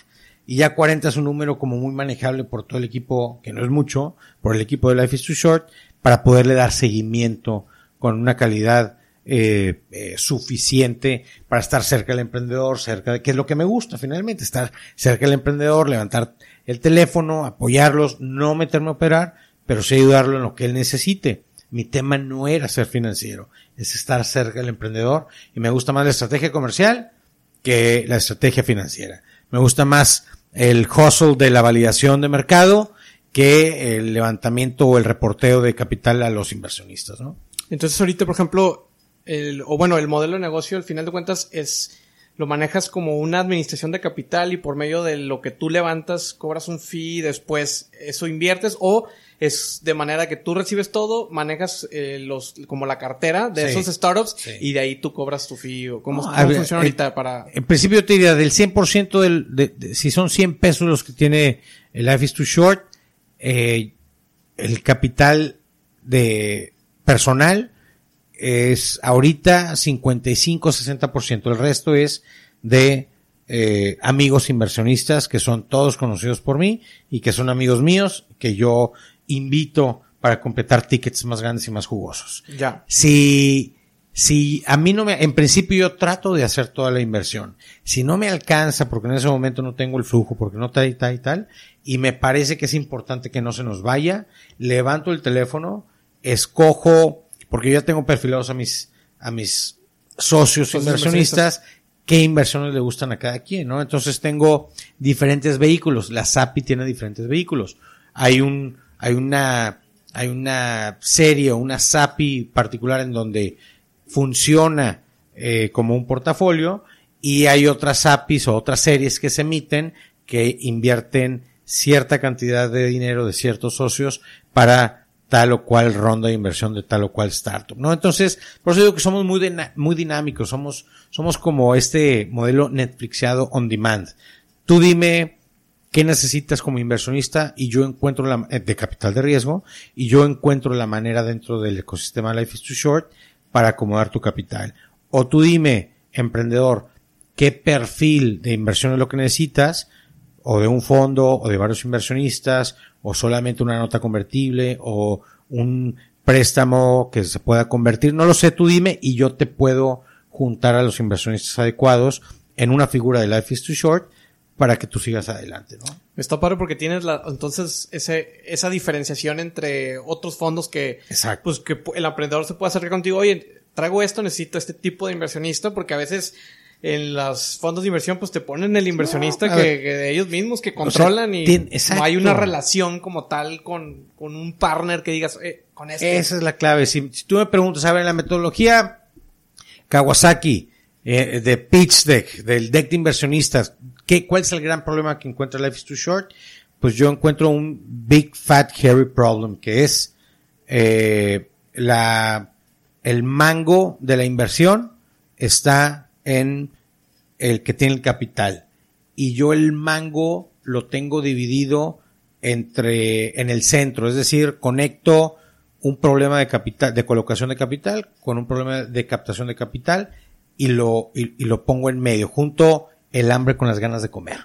Y ya 40 es un número como muy manejable por todo el equipo, que no es mucho, por el equipo de Life is Too Short, para poderle dar seguimiento con una calidad eh, eh, suficiente para estar cerca del emprendedor, cerca de, que es lo que me gusta finalmente, estar cerca del emprendedor, levantar el teléfono, apoyarlos, no meterme a operar, pero sí ayudarlo en lo que él necesite. Mi tema no era ser financiero, es estar cerca del emprendedor y me gusta más la estrategia comercial que la estrategia financiera. Me gusta más el hustle de la validación de mercado que el levantamiento o el reporteo de capital a los inversionistas, ¿no? Entonces ahorita, por ejemplo, el, o bueno, el modelo de negocio al final de cuentas es lo manejas como una administración de capital y por medio de lo que tú levantas cobras un fee y después eso inviertes o es de manera que tú recibes todo, manejas eh, los como la cartera de esos startups y de ahí tú cobras tu fee o cómo, funciona ahorita para En principio te diría del 100% del de, si son 100 pesos los que tiene el Life is Too Short eh, el capital de personal es ahorita 55-60%. El resto es de eh, amigos inversionistas que son todos conocidos por mí y que son amigos míos que yo invito para completar tickets más grandes y más jugosos. Ya. Si, si a mí no me, en principio yo trato de hacer toda la inversión. Si no me alcanza porque en ese momento no tengo el flujo, porque no tal y tal y tal, y me parece que es importante que no se nos vaya, levanto el teléfono, escojo porque yo ya tengo perfilados a mis, a mis socios inversionistas qué inversiones le gustan a cada quien, ¿no? Entonces tengo diferentes vehículos. La SAPI tiene diferentes vehículos. Hay un, hay una, hay una serie o una SAPI particular en donde funciona eh, como un portafolio y hay otras SAPIs o otras series que se emiten que invierten cierta cantidad de dinero de ciertos socios para tal o cual ronda de inversión de tal o cual startup, ¿no? Entonces, por eso digo que somos muy, muy dinámicos, somos, somos como este modelo Netflixeado on demand. Tú dime qué necesitas como inversionista y yo encuentro la, eh, de capital de riesgo, y yo encuentro la manera dentro del ecosistema Life is Too Short para acomodar tu capital. O tú dime, emprendedor, qué perfil de inversión es lo que necesitas, o de un fondo, o de varios inversionistas, o solamente una nota convertible o un préstamo que se pueda convertir. No lo sé, tú dime y yo te puedo juntar a los inversionistas adecuados en una figura de Life is Too Short para que tú sigas adelante, ¿no? Está padre porque tienes la, entonces ese, esa diferenciación entre otros fondos que, Exacto. pues que el emprendedor se puede acercar contigo, oye, traigo esto, necesito este tipo de inversionista porque a veces en los fondos de inversión, pues te ponen el inversionista que, de ellos mismos que controlan y no hay una relación como tal con, con un partner que digas, eh, con este. Esa es la clave. Si, tú me preguntas, a ver, la metodología Kawasaki, eh, de pitch deck, del deck de inversionistas, ¿qué, ¿cuál es el gran problema que encuentra Life is Too Short? Pues yo encuentro un big fat hairy problem que es eh, la el mango de la inversión está en el que tiene el capital. Y yo el mango lo tengo dividido entre, en el centro, es decir, conecto un problema de capital, de colocación de capital con un problema de captación de capital y lo, y, lo pongo en medio, junto el hambre con las ganas de comer,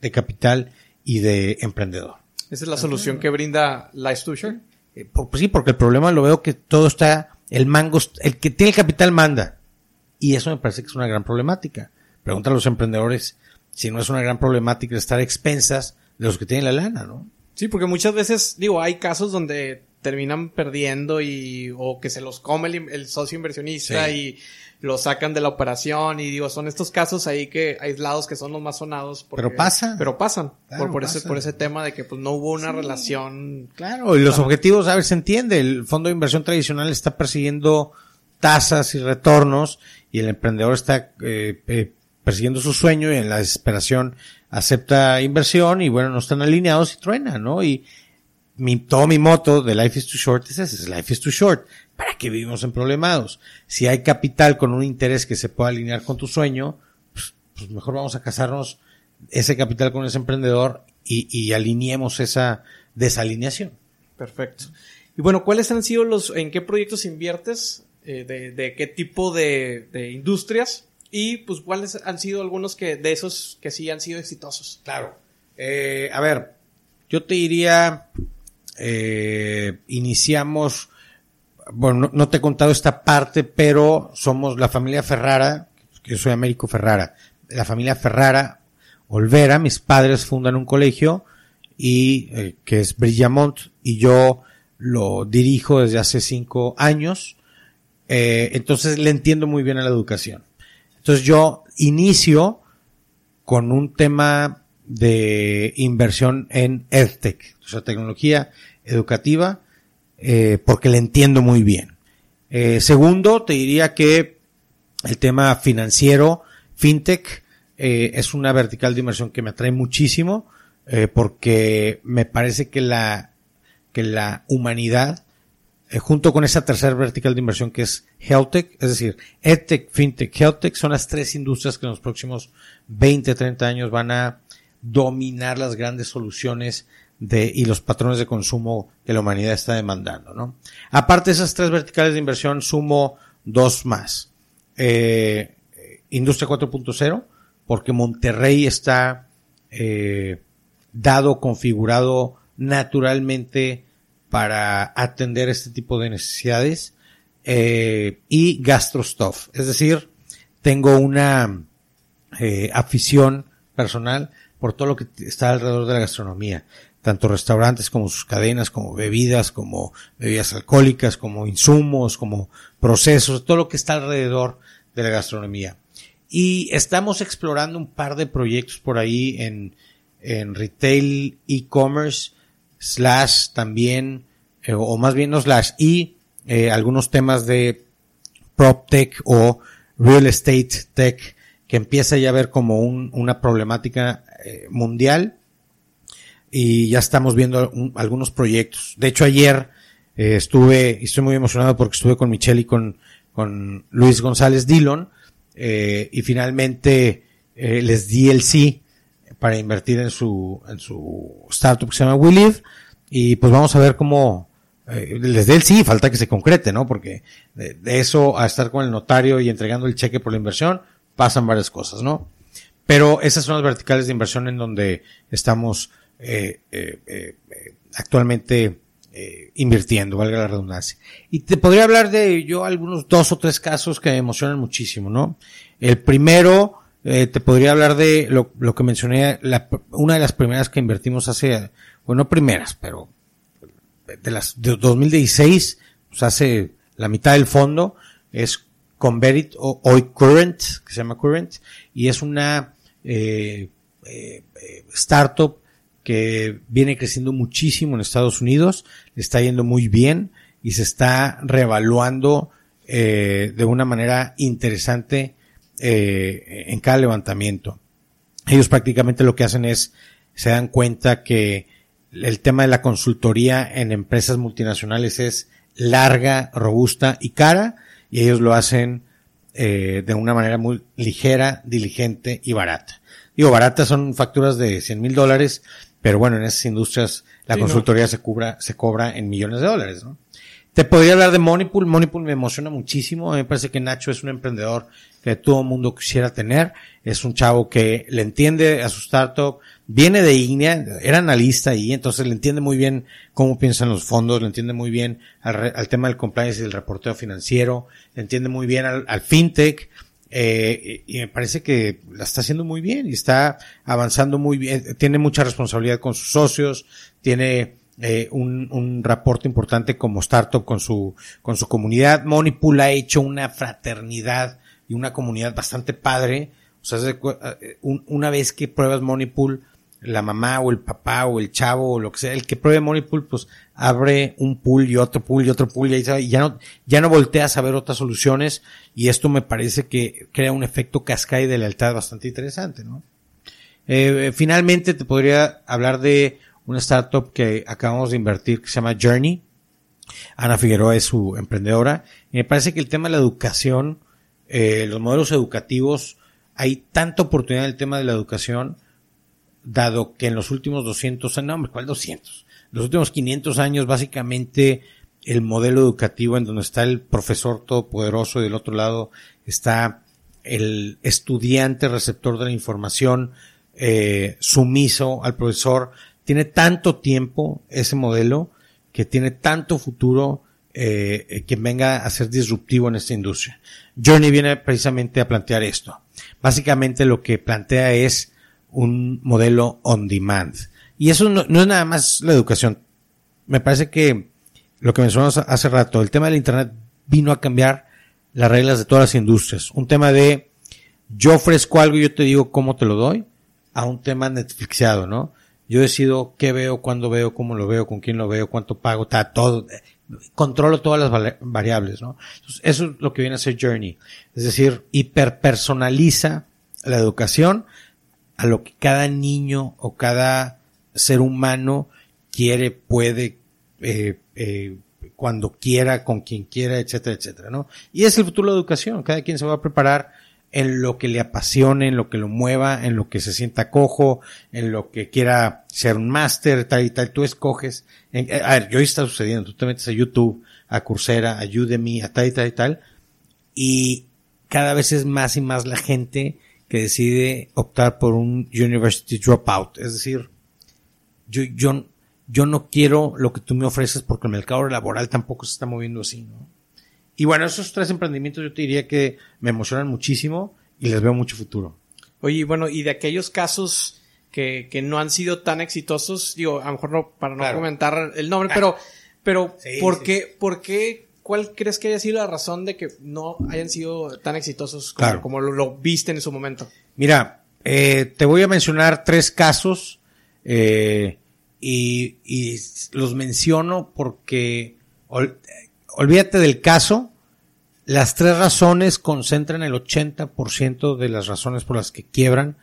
de capital y de emprendedor. ¿Esa es la solución que brinda Life Share? Eh, pues sí, porque el problema lo veo que todo está, el mango, el que tiene el capital manda. Y eso me parece que es una gran problemática. Pregunta a los emprendedores si no es una gran problemática estar a expensas de los que tienen la lana, ¿no? Sí, porque muchas veces, digo, hay casos donde terminan perdiendo y, o que se los come el, socio inversionista y lo sacan de la operación y digo, son estos casos ahí que aislados que son los más sonados. pero pasa. Pero pasan. por, Ese, por ese tema de que pues no hubo una relación. Claro, y los objetivos, a ver, se entiende. El fondo de inversión tradicional está persiguiendo tasas y retornos y el emprendedor está eh, eh, persiguiendo su sueño y en la desesperación acepta inversión y bueno, no están alineados y truena, ¿no? Y mi, todo mi moto de Life is too short es ese, es Life is too short. ¿Para qué vivimos en problemados? Si hay capital con un interés que se pueda alinear con tu sueño, pues, pues mejor vamos a casarnos ese capital con ese emprendedor y, y alineemos esa desalineación. Perfecto. Y bueno, ¿cuáles han sido los, en qué proyectos inviertes? Eh, de, qué tipo de, de, industrias? Y pues cuáles han sido algunos que, de esos que sí han sido exitosos. Claro. Eh, a ver, yo te diría, eh, iniciamos bueno, no, te he contado esta parte, pero somos la familia Ferrara, que yo soy Américo Ferrara, la familia Ferrara Olvera, mis padres fundan un colegio y eh, que es Brillamont y yo lo dirijo desde hace cinco años, eh, entonces le entiendo muy bien a la educación. Entonces yo inicio con un tema de inversión en EdTech, o sea, tecnología educativa, eh, porque le entiendo muy bien. Eh, segundo, te diría que el tema financiero, fintech, es una vertical de inversión que me atrae muchísimo, porque me parece que la, que la humanidad, junto con esa tercera vertical de inversión que es HealthTech, es decir, EdTech, FinTech, HealthTech, son las tres industrias que en los próximos 20, 30 años van a dominar las grandes soluciones de, y los patrones de consumo que la humanidad está demandando, ¿no? Aparte de esas tres verticales de inversión, sumo dos más. Eh, Industria 4.0, porque Monterrey está eh, dado, configurado naturalmente para atender este tipo de necesidades. Eh, y GastroStuff, es decir, tengo una eh, afición personal por todo lo que está alrededor de la gastronomía tanto restaurantes como sus cadenas, como bebidas, como bebidas alcohólicas, como insumos, como procesos, todo lo que está alrededor de la gastronomía. Y estamos explorando un par de proyectos por ahí en, en retail, e-commerce, slash también, eh, o más bien no slash, y eh, algunos temas de prop tech o real estate tech que empieza ya a ver como un, una problemática eh, mundial y ya estamos viendo algunos proyectos. De hecho, ayer eh, estuve, y estoy muy emocionado porque estuve con Michelle y con, con Luis González Dillon, eh, y finalmente eh, les di el sí para invertir en su, en su startup que se llama WeLive, y pues vamos a ver cómo, eh, les dé el sí, falta que se concrete, ¿no? Porque de, eso a estar con el notario y entregando el cheque por la inversión, pasan varias cosas, ¿no? Pero esas son las verticales de inversión en donde estamos eh, eh, eh, actualmente invirtiendo, valga la redundancia. Y te podría hablar de yo algunos dos o tres casos que me emocionan muchísimo, ¿no? El primero, te podría hablar de lo, lo que mencioné, la, una de las primeras que invertimos hace, bueno, primeras, pero de las de 2016, pues hace la mitad del fondo, es Converit o hoy Current, que se llama Current, y es una eh, eh, startup que viene creciendo muchísimo en Estados Unidos, le está yendo muy bien y se está reevaluando eh, de una manera interesante eh, en cada levantamiento. Ellos prácticamente lo que hacen es, se dan cuenta que el tema de la consultoría en empresas multinacionales es larga, robusta y cara, y ellos lo hacen eh, de una manera muy ligera, diligente y barata. Digo, baratas son facturas de 100 mil dólares, pero bueno, en esas industrias la Sí, consultoría se, cubra, se cobra en millones de dólares, ¿no? Te podría hablar de Moneypool. Moneypool me emociona muchísimo. A mí me parece que Nacho es un emprendedor que todo mundo quisiera tener. Es un chavo que le entiende a su startup. Viene de IGNIA, era analista ahí, entonces le entiende muy bien cómo piensan los fondos, le entiende muy bien al, re- al tema del compliance y del reporteo financiero, le entiende muy bien al, fintech. Eh, y me parece que la está haciendo muy bien y está avanzando muy bien. Tiene mucha responsabilidad con sus socios, tiene eh, un, un reporte importante como startup con su, con su comunidad. Moneypool ha hecho una fraternidad y una comunidad bastante padre. O sea, eh, un- una vez que pruebas Moneypool, la mamá o el papá o el chavo o lo que sea, el que pruebe Moneypool, pues abre un pool y otro pool y otro pool y, ahí y ya no, ya no volteas a ver otras soluciones y esto me parece que crea un efecto cascada de lealtad bastante interesante, ¿no? Eh, finalmente te podría hablar de una startup que acabamos de invertir que se llama Journey. Ana Figueroa es su emprendedora. Y me parece que el tema de la educación, eh, los modelos educativos, hay tanta oportunidad en el tema de la educación, dado que en los últimos 200 años, no, hombre, ¿cuál 200? Los últimos 500 años, básicamente, el modelo educativo en donde está el profesor todopoderoso y del otro lado está el estudiante receptor de la información, eh, sumiso al profesor, tiene tanto tiempo ese modelo que tiene tanto futuro eh, eh, que venga a ser disruptivo en esta industria. Journey viene precisamente a plantear esto. Básicamente lo que plantea es un modelo on demand. Y eso no, no es nada más la educación. Me parece que lo que mencionamos hace rato, el tema del Internet vino a cambiar las reglas de todas las industrias. Un tema de yo ofrezco algo y yo te digo cómo te lo doy, a un tema Netflixeado, ¿no? Yo decido qué veo, cuándo veo, cómo lo veo, con quién lo veo, cuánto pago, ta, todo. Controlo todas las variables, ¿no? Eso es lo que viene a ser Journey. Es decir, hiperpersonaliza la educación a lo que cada niño o cada ser humano quiere, puede, eh, eh, cuando quiera, con quien quiera, etcétera, etcétera, ¿no? Y es el futuro de la educación. Cada quien se va a preparar en lo que le apasione, en lo que lo mueva, en lo que se sienta cojo, en lo que quiera ser un máster, tal y tal. Tú escoges. En- eh, a ver, hoy está sucediendo. Tú te metes a YouTube, a Coursera, a Udemy, a tal y tal y tal. Y cada vez es más y más la gente que decide optar por un University Dropout. Es decir, yo, yo, yo no quiero lo que tú me ofreces porque el mercado laboral tampoco se está moviendo así, ¿no? Y bueno, esos tres emprendimientos yo te diría que me emocionan muchísimo y les veo mucho futuro. Oye, y bueno, y de aquellos casos que, que no han sido tan exitosos, digo, a lo mejor no, para no Claro. comentar el nombre, pero, pero, Sí, ¿por sí. qué, por qué, cuál crees que haya sido la razón de que no hayan sido tan exitosos como, Claro. como lo, lo viste en su momento? Mira, eh, te voy a mencionar tres casos eh, y, y los menciono porque olvídate del caso. Las tres razones concentran el 80% de las razones por las que quiebran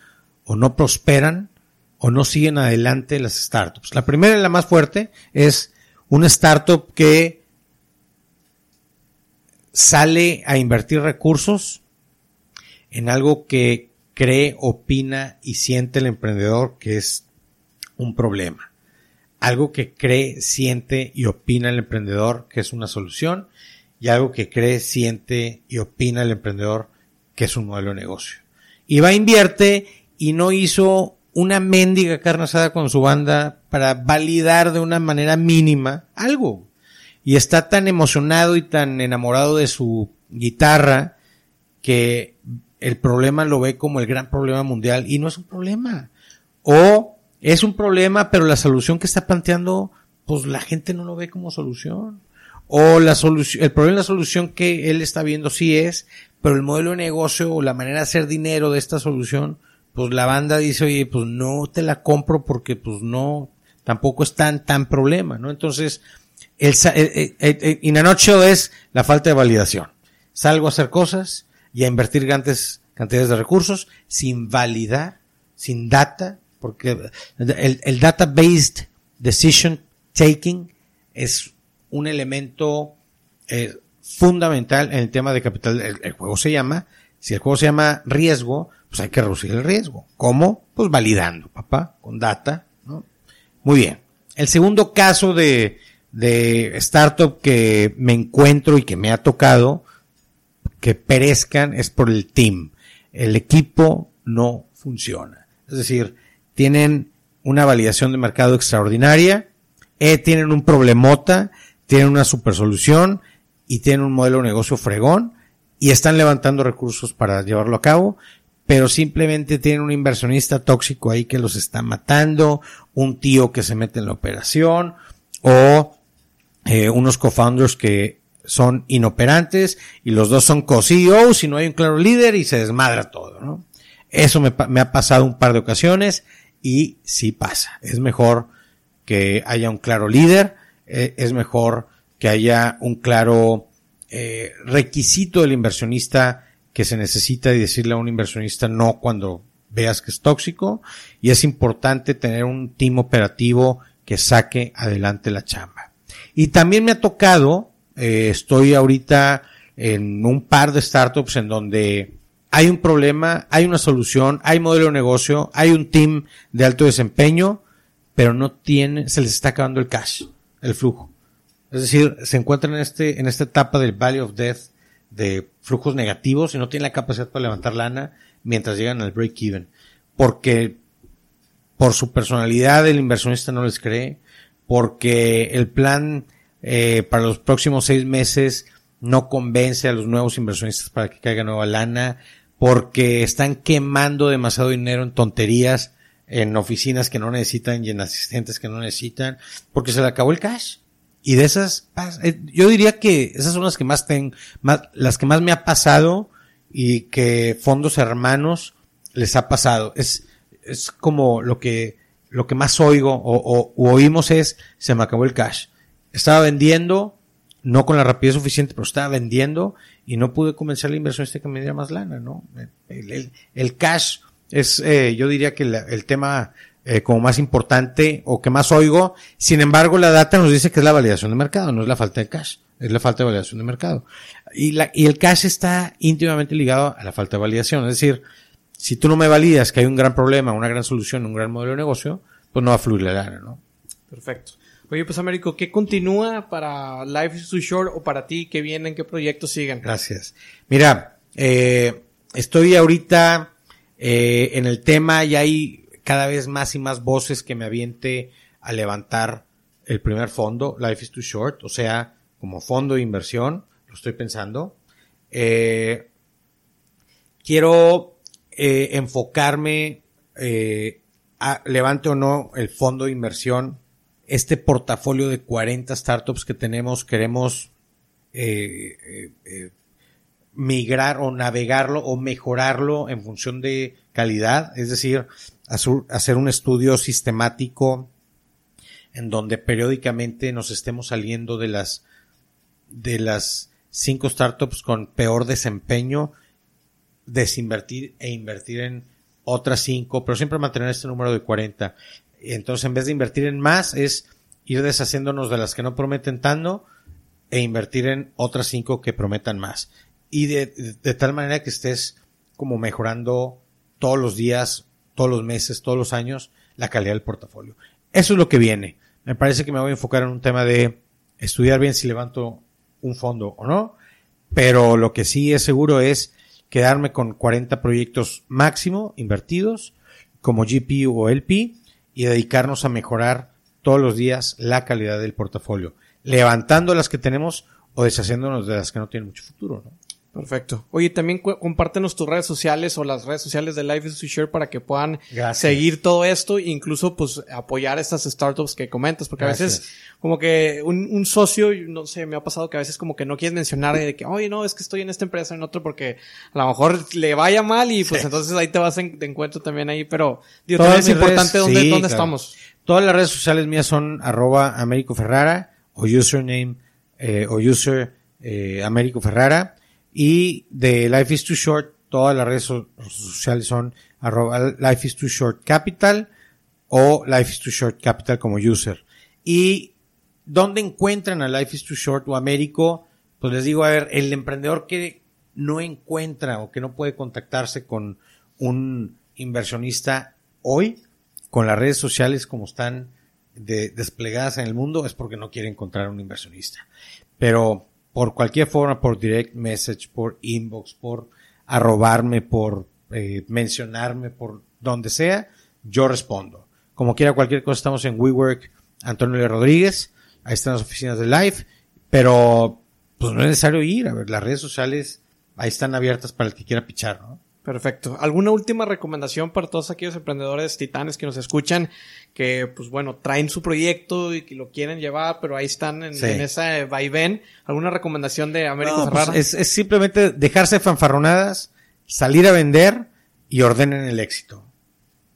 o no prosperan o no siguen adelante las startups. La primera y la más fuerte es una startup que sale a invertir recursos en algo que cree, opina y siente el emprendedor que es un problema. Algo que cree, siente y opina el emprendedor que es una solución y algo que cree, siente y opina el emprendedor que es un modelo de negocio. Y va, invierte y no hizo una mendiga carne asada con su banda para validar de una manera mínima algo. Y está tan emocionado y tan enamorado de su guitarra que el problema lo ve como el gran problema mundial y no es un problema. O es un problema, pero la solución que está planteando, pues la gente no lo ve como solución. O la solución, el problema de la solución que él está viendo sí es, pero el modelo de negocio o la manera de hacer dinero de esta solución, pues la banda dice, oye, pues no te la compro porque pues no, tampoco es tan, tan problema, ¿no? Entonces, el, nutshell es la falta de validación. Salgo a hacer cosas y a invertir grandes cantidades de recursos sin validar, sin data, porque el, data-based decision taking es un elemento es fundamental en el tema de capital. El, juego se llama, si el juego se llama riesgo, pues hay que reducir el riesgo. ¿Cómo? Pues validando, papá, con data. Muy bien. El segundo caso de startup que me encuentro y que me ha tocado que perezcan es por el team. El equipo no funciona. Es decir, tienen una validación de mercado extraordinaria, eh, tienen un problemota, tienen una super solución y tienen un modelo de negocio fregón y están levantando recursos para llevarlo a cabo, pero simplemente tienen un inversionista tóxico ahí que los está matando, un tío que se mete en la operación o eh, unos co-founders que son inoperantes y los dos son co-CEOs y no hay un claro líder y se desmadra todo. Eso me ha pasado un par de ocasiones y sí pasa. Es mejor que haya un claro líder, eh, es mejor que haya un claro eh, requisito del inversionista que se necesita y decirle a un inversionista no cuando veas que es tóxico y es importante tener un team operativo que saque adelante la chamba. Y también me ha tocado, eh, estoy ahorita en un par de startups en donde hay un problema, hay una solución, hay modelo de negocio, hay un team de alto desempeño, pero no tiene, se les está acabando el cash, el flujo. Es decir, se encuentran en este, en esta etapa del Valley of Death de flujos negativos y no tienen la capacidad para levantar lana mientras llegan al break even. Porque por su personalidad el inversionista no les cree, porque el plan eh, para los próximos seis meses no convence a los nuevos inversionistas para que caiga nueva lana, porque están quemando demasiado dinero en tonterías, en oficinas que no necesitan y en asistentes que no necesitan, porque se le acabó el cash. Y de esas, eh, yo diría que esas son las que más ten, más, las que más me ha pasado y que fondos hermanos les ha pasado. Es, es como lo que, lo que más oigo o, o oímos es, se me acabó el cash. Estaba vendiendo, no con la rapidez suficiente, pero estaba vendiendo y no pude convencer al inversionista que me diera más lana, ¿no? El, el, el cash es, eh, yo diría que la, el tema eh, como más importante o que más oigo. Sin embargo, la data nos dice que es la validación de mercado, no es la falta de cash, es la falta de validación de mercado. Y, la, y el cash está íntimamente ligado a la falta de validación. Es decir, si tú no me validas que hay un gran problema, una gran solución, un gran modelo de negocio, pues no va a fluir la lana, ¿no? Perfecto. Oye, pues Américo, ¿qué continúa para Life is Too Short o para ti? ¿Qué vienen? ¿Qué proyectos siguen? Gracias. Mira, eh, estoy ahorita eh, en el tema y hay cada vez más y más voces que me aviente a levantar el primer fondo, Life is Too Short, o sea, como fondo de inversión, lo estoy pensando. Eh, quiero enfocarme, a, levante o no el fondo de inversión, este portafolio de 40 startups que tenemos, queremos eh, eh, migrar o navegarlo o mejorarlo en función de calidad, es decir, hacer un estudio sistemático en donde periódicamente nos estemos saliendo de las de las cinco startups con peor desempeño, desinvertir e invertir en otras cinco, pero siempre mantener este número de 40. Entonces, en vez de invertir en más, es ir deshaciéndonos de las que no prometen tanto e invertir en otras cinco que prometan más. Y de, de, tal manera que estés como mejorando todos los días, todos los meses, todos los años, la calidad del portafolio. Eso es lo que viene. Me parece que me voy a enfocar en un tema de estudiar bien si levanto un fondo o no, pero lo que sí es seguro es quedarme con 40 proyectos máximo invertidos como GP o LP y dedicarnos a mejorar todos los días la calidad del portafolio, levantando las que tenemos o deshaciéndonos de las que no tienen mucho futuro. ¿no? Perfecto. Oye, también compártenos tus redes sociales o las redes sociales de Life is to Share para que puedan Gracias. seguir todo esto e incluso pues apoyar estas startups que comentas, porque Gracias. a veces como que un, un, socio, no sé, me ha pasado que a veces como que no quieres mencionar de que, oye, no, es que estoy en esta empresa, en otro, porque a lo mejor le vaya mal y pues sí. entonces ahí te vas en, de encuentro también ahí, pero digo, también es importante redes, dónde, sí, dónde claro. estamos. Todas las redes sociales mías son arroba Américo Ferrara o username eh, o user eh, Américo Ferrara. Y de Life is Too Short, todas las redes so sociales son arroba Life is Too Short Capital o Life is Too Short Capital como user. Y ¿dónde encuentran a Life is Too Short o Américo? pues les digo, a ver, el emprendedor que no encuentra o que no puede contactarse con un inversionista hoy, con las redes sociales como están de- desplegadas en el mundo, es porque no quiere encontrar un inversionista. Pero por cualquier forma, por direct message, por inbox, por arrobarme, por eh, mencionarme, por donde sea, yo respondo. Como quiera cualquier cosa, estamos en WeWork Antonio. Rodríguez, ahí están las oficinas de Live, pero pues no es necesario ir, a ver, las redes sociales ahí están abiertas para el que quiera pichar, ¿no? Perfecto. ¿Alguna última recomendación para todos aquellos emprendedores titanes que nos escuchan que, pues bueno, traen su proyecto y que lo quieren llevar, pero ahí están en, Sí. en esa vaivén? ¿Alguna recomendación de Américo No, pues, es, es simplemente dejarse fanfarronadas, salir a vender y ordenen el éxito.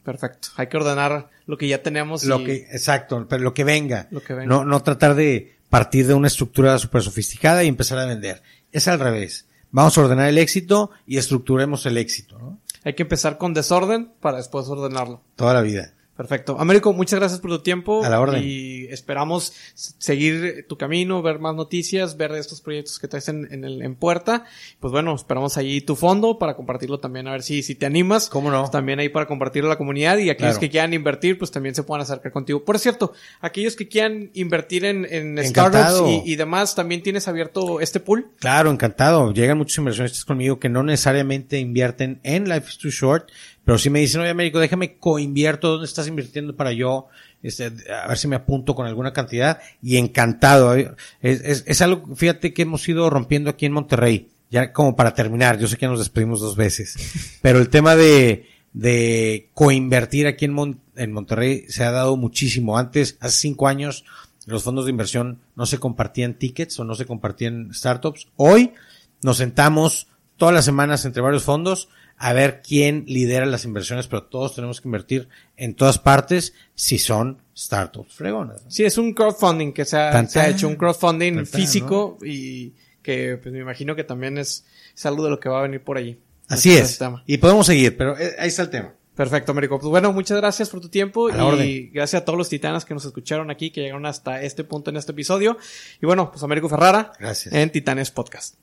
Perfecto. Hay que ordenar lo que ya tenemos Lo y que, exacto, pero lo que venga. Lo que venga. No, no tratar de partir de una estructura súper sofisticada y empezar a vender. Es al revés. Vamos a ordenar el éxito y estructuremos el éxito, ¿no? hay que empezar con desorden para después ordenarlo. Toda la vida. Perfecto. Américo, muchas gracias por tu tiempo. A la orden. Y esperamos seguir tu camino, ver más noticias, ver estos proyectos que traes en, en, el, en puerta. Pues bueno, esperamos allí tu fondo para compartirlo también, a ver si, si te animas. ¿Cómo no? Pues también ahí para compartirlo a la comunidad y aquellos Claro. que quieran invertir, pues también se puedan acercar contigo. Por cierto, aquellos que quieran invertir en, en startups y, y demás, también tienes abierto este pool. Claro, encantado. Llegan muchos inversionistas conmigo que no necesariamente invierten en Life is Too Short, pero sí me dicen, oye, Américo, déjame coinvierto, ¿dónde estás invirtiendo para yo? Este, a ver si me apunto con alguna cantidad. Y encantado. Es, es, es algo, fíjate que hemos ido rompiendo aquí en Monterrey. Ya como para terminar, yo sé que nos despedimos dos veces, pero el tema de, de coinvertir aquí en, Mon- en Monterrey se ha dado muchísimo. Antes, hace cinco años, los fondos de inversión no se compartían tickets o no se compartían startups. Hoy nos sentamos todas las semanas entre varios fondos a ver quién lidera las inversiones, pero todos tenemos que invertir en todas partes si son startups fregonas. ¿no? Sí, es un crowdfunding que se ha, se hecho, un crowdfunding físico y que pues me imagino que también es, es algo de lo que va a venir por allí. Así es. tema. Y podemos seguir, pero eh, ahí está el tema. Perfecto, Américo. Pues bueno, muchas gracias por tu tiempo y orden. gracias a todos los titanas que nos escucharon aquí, que llegaron hasta este punto en este episodio. Y bueno, pues Américo Ferrara Gracias. en Titanes Podcast.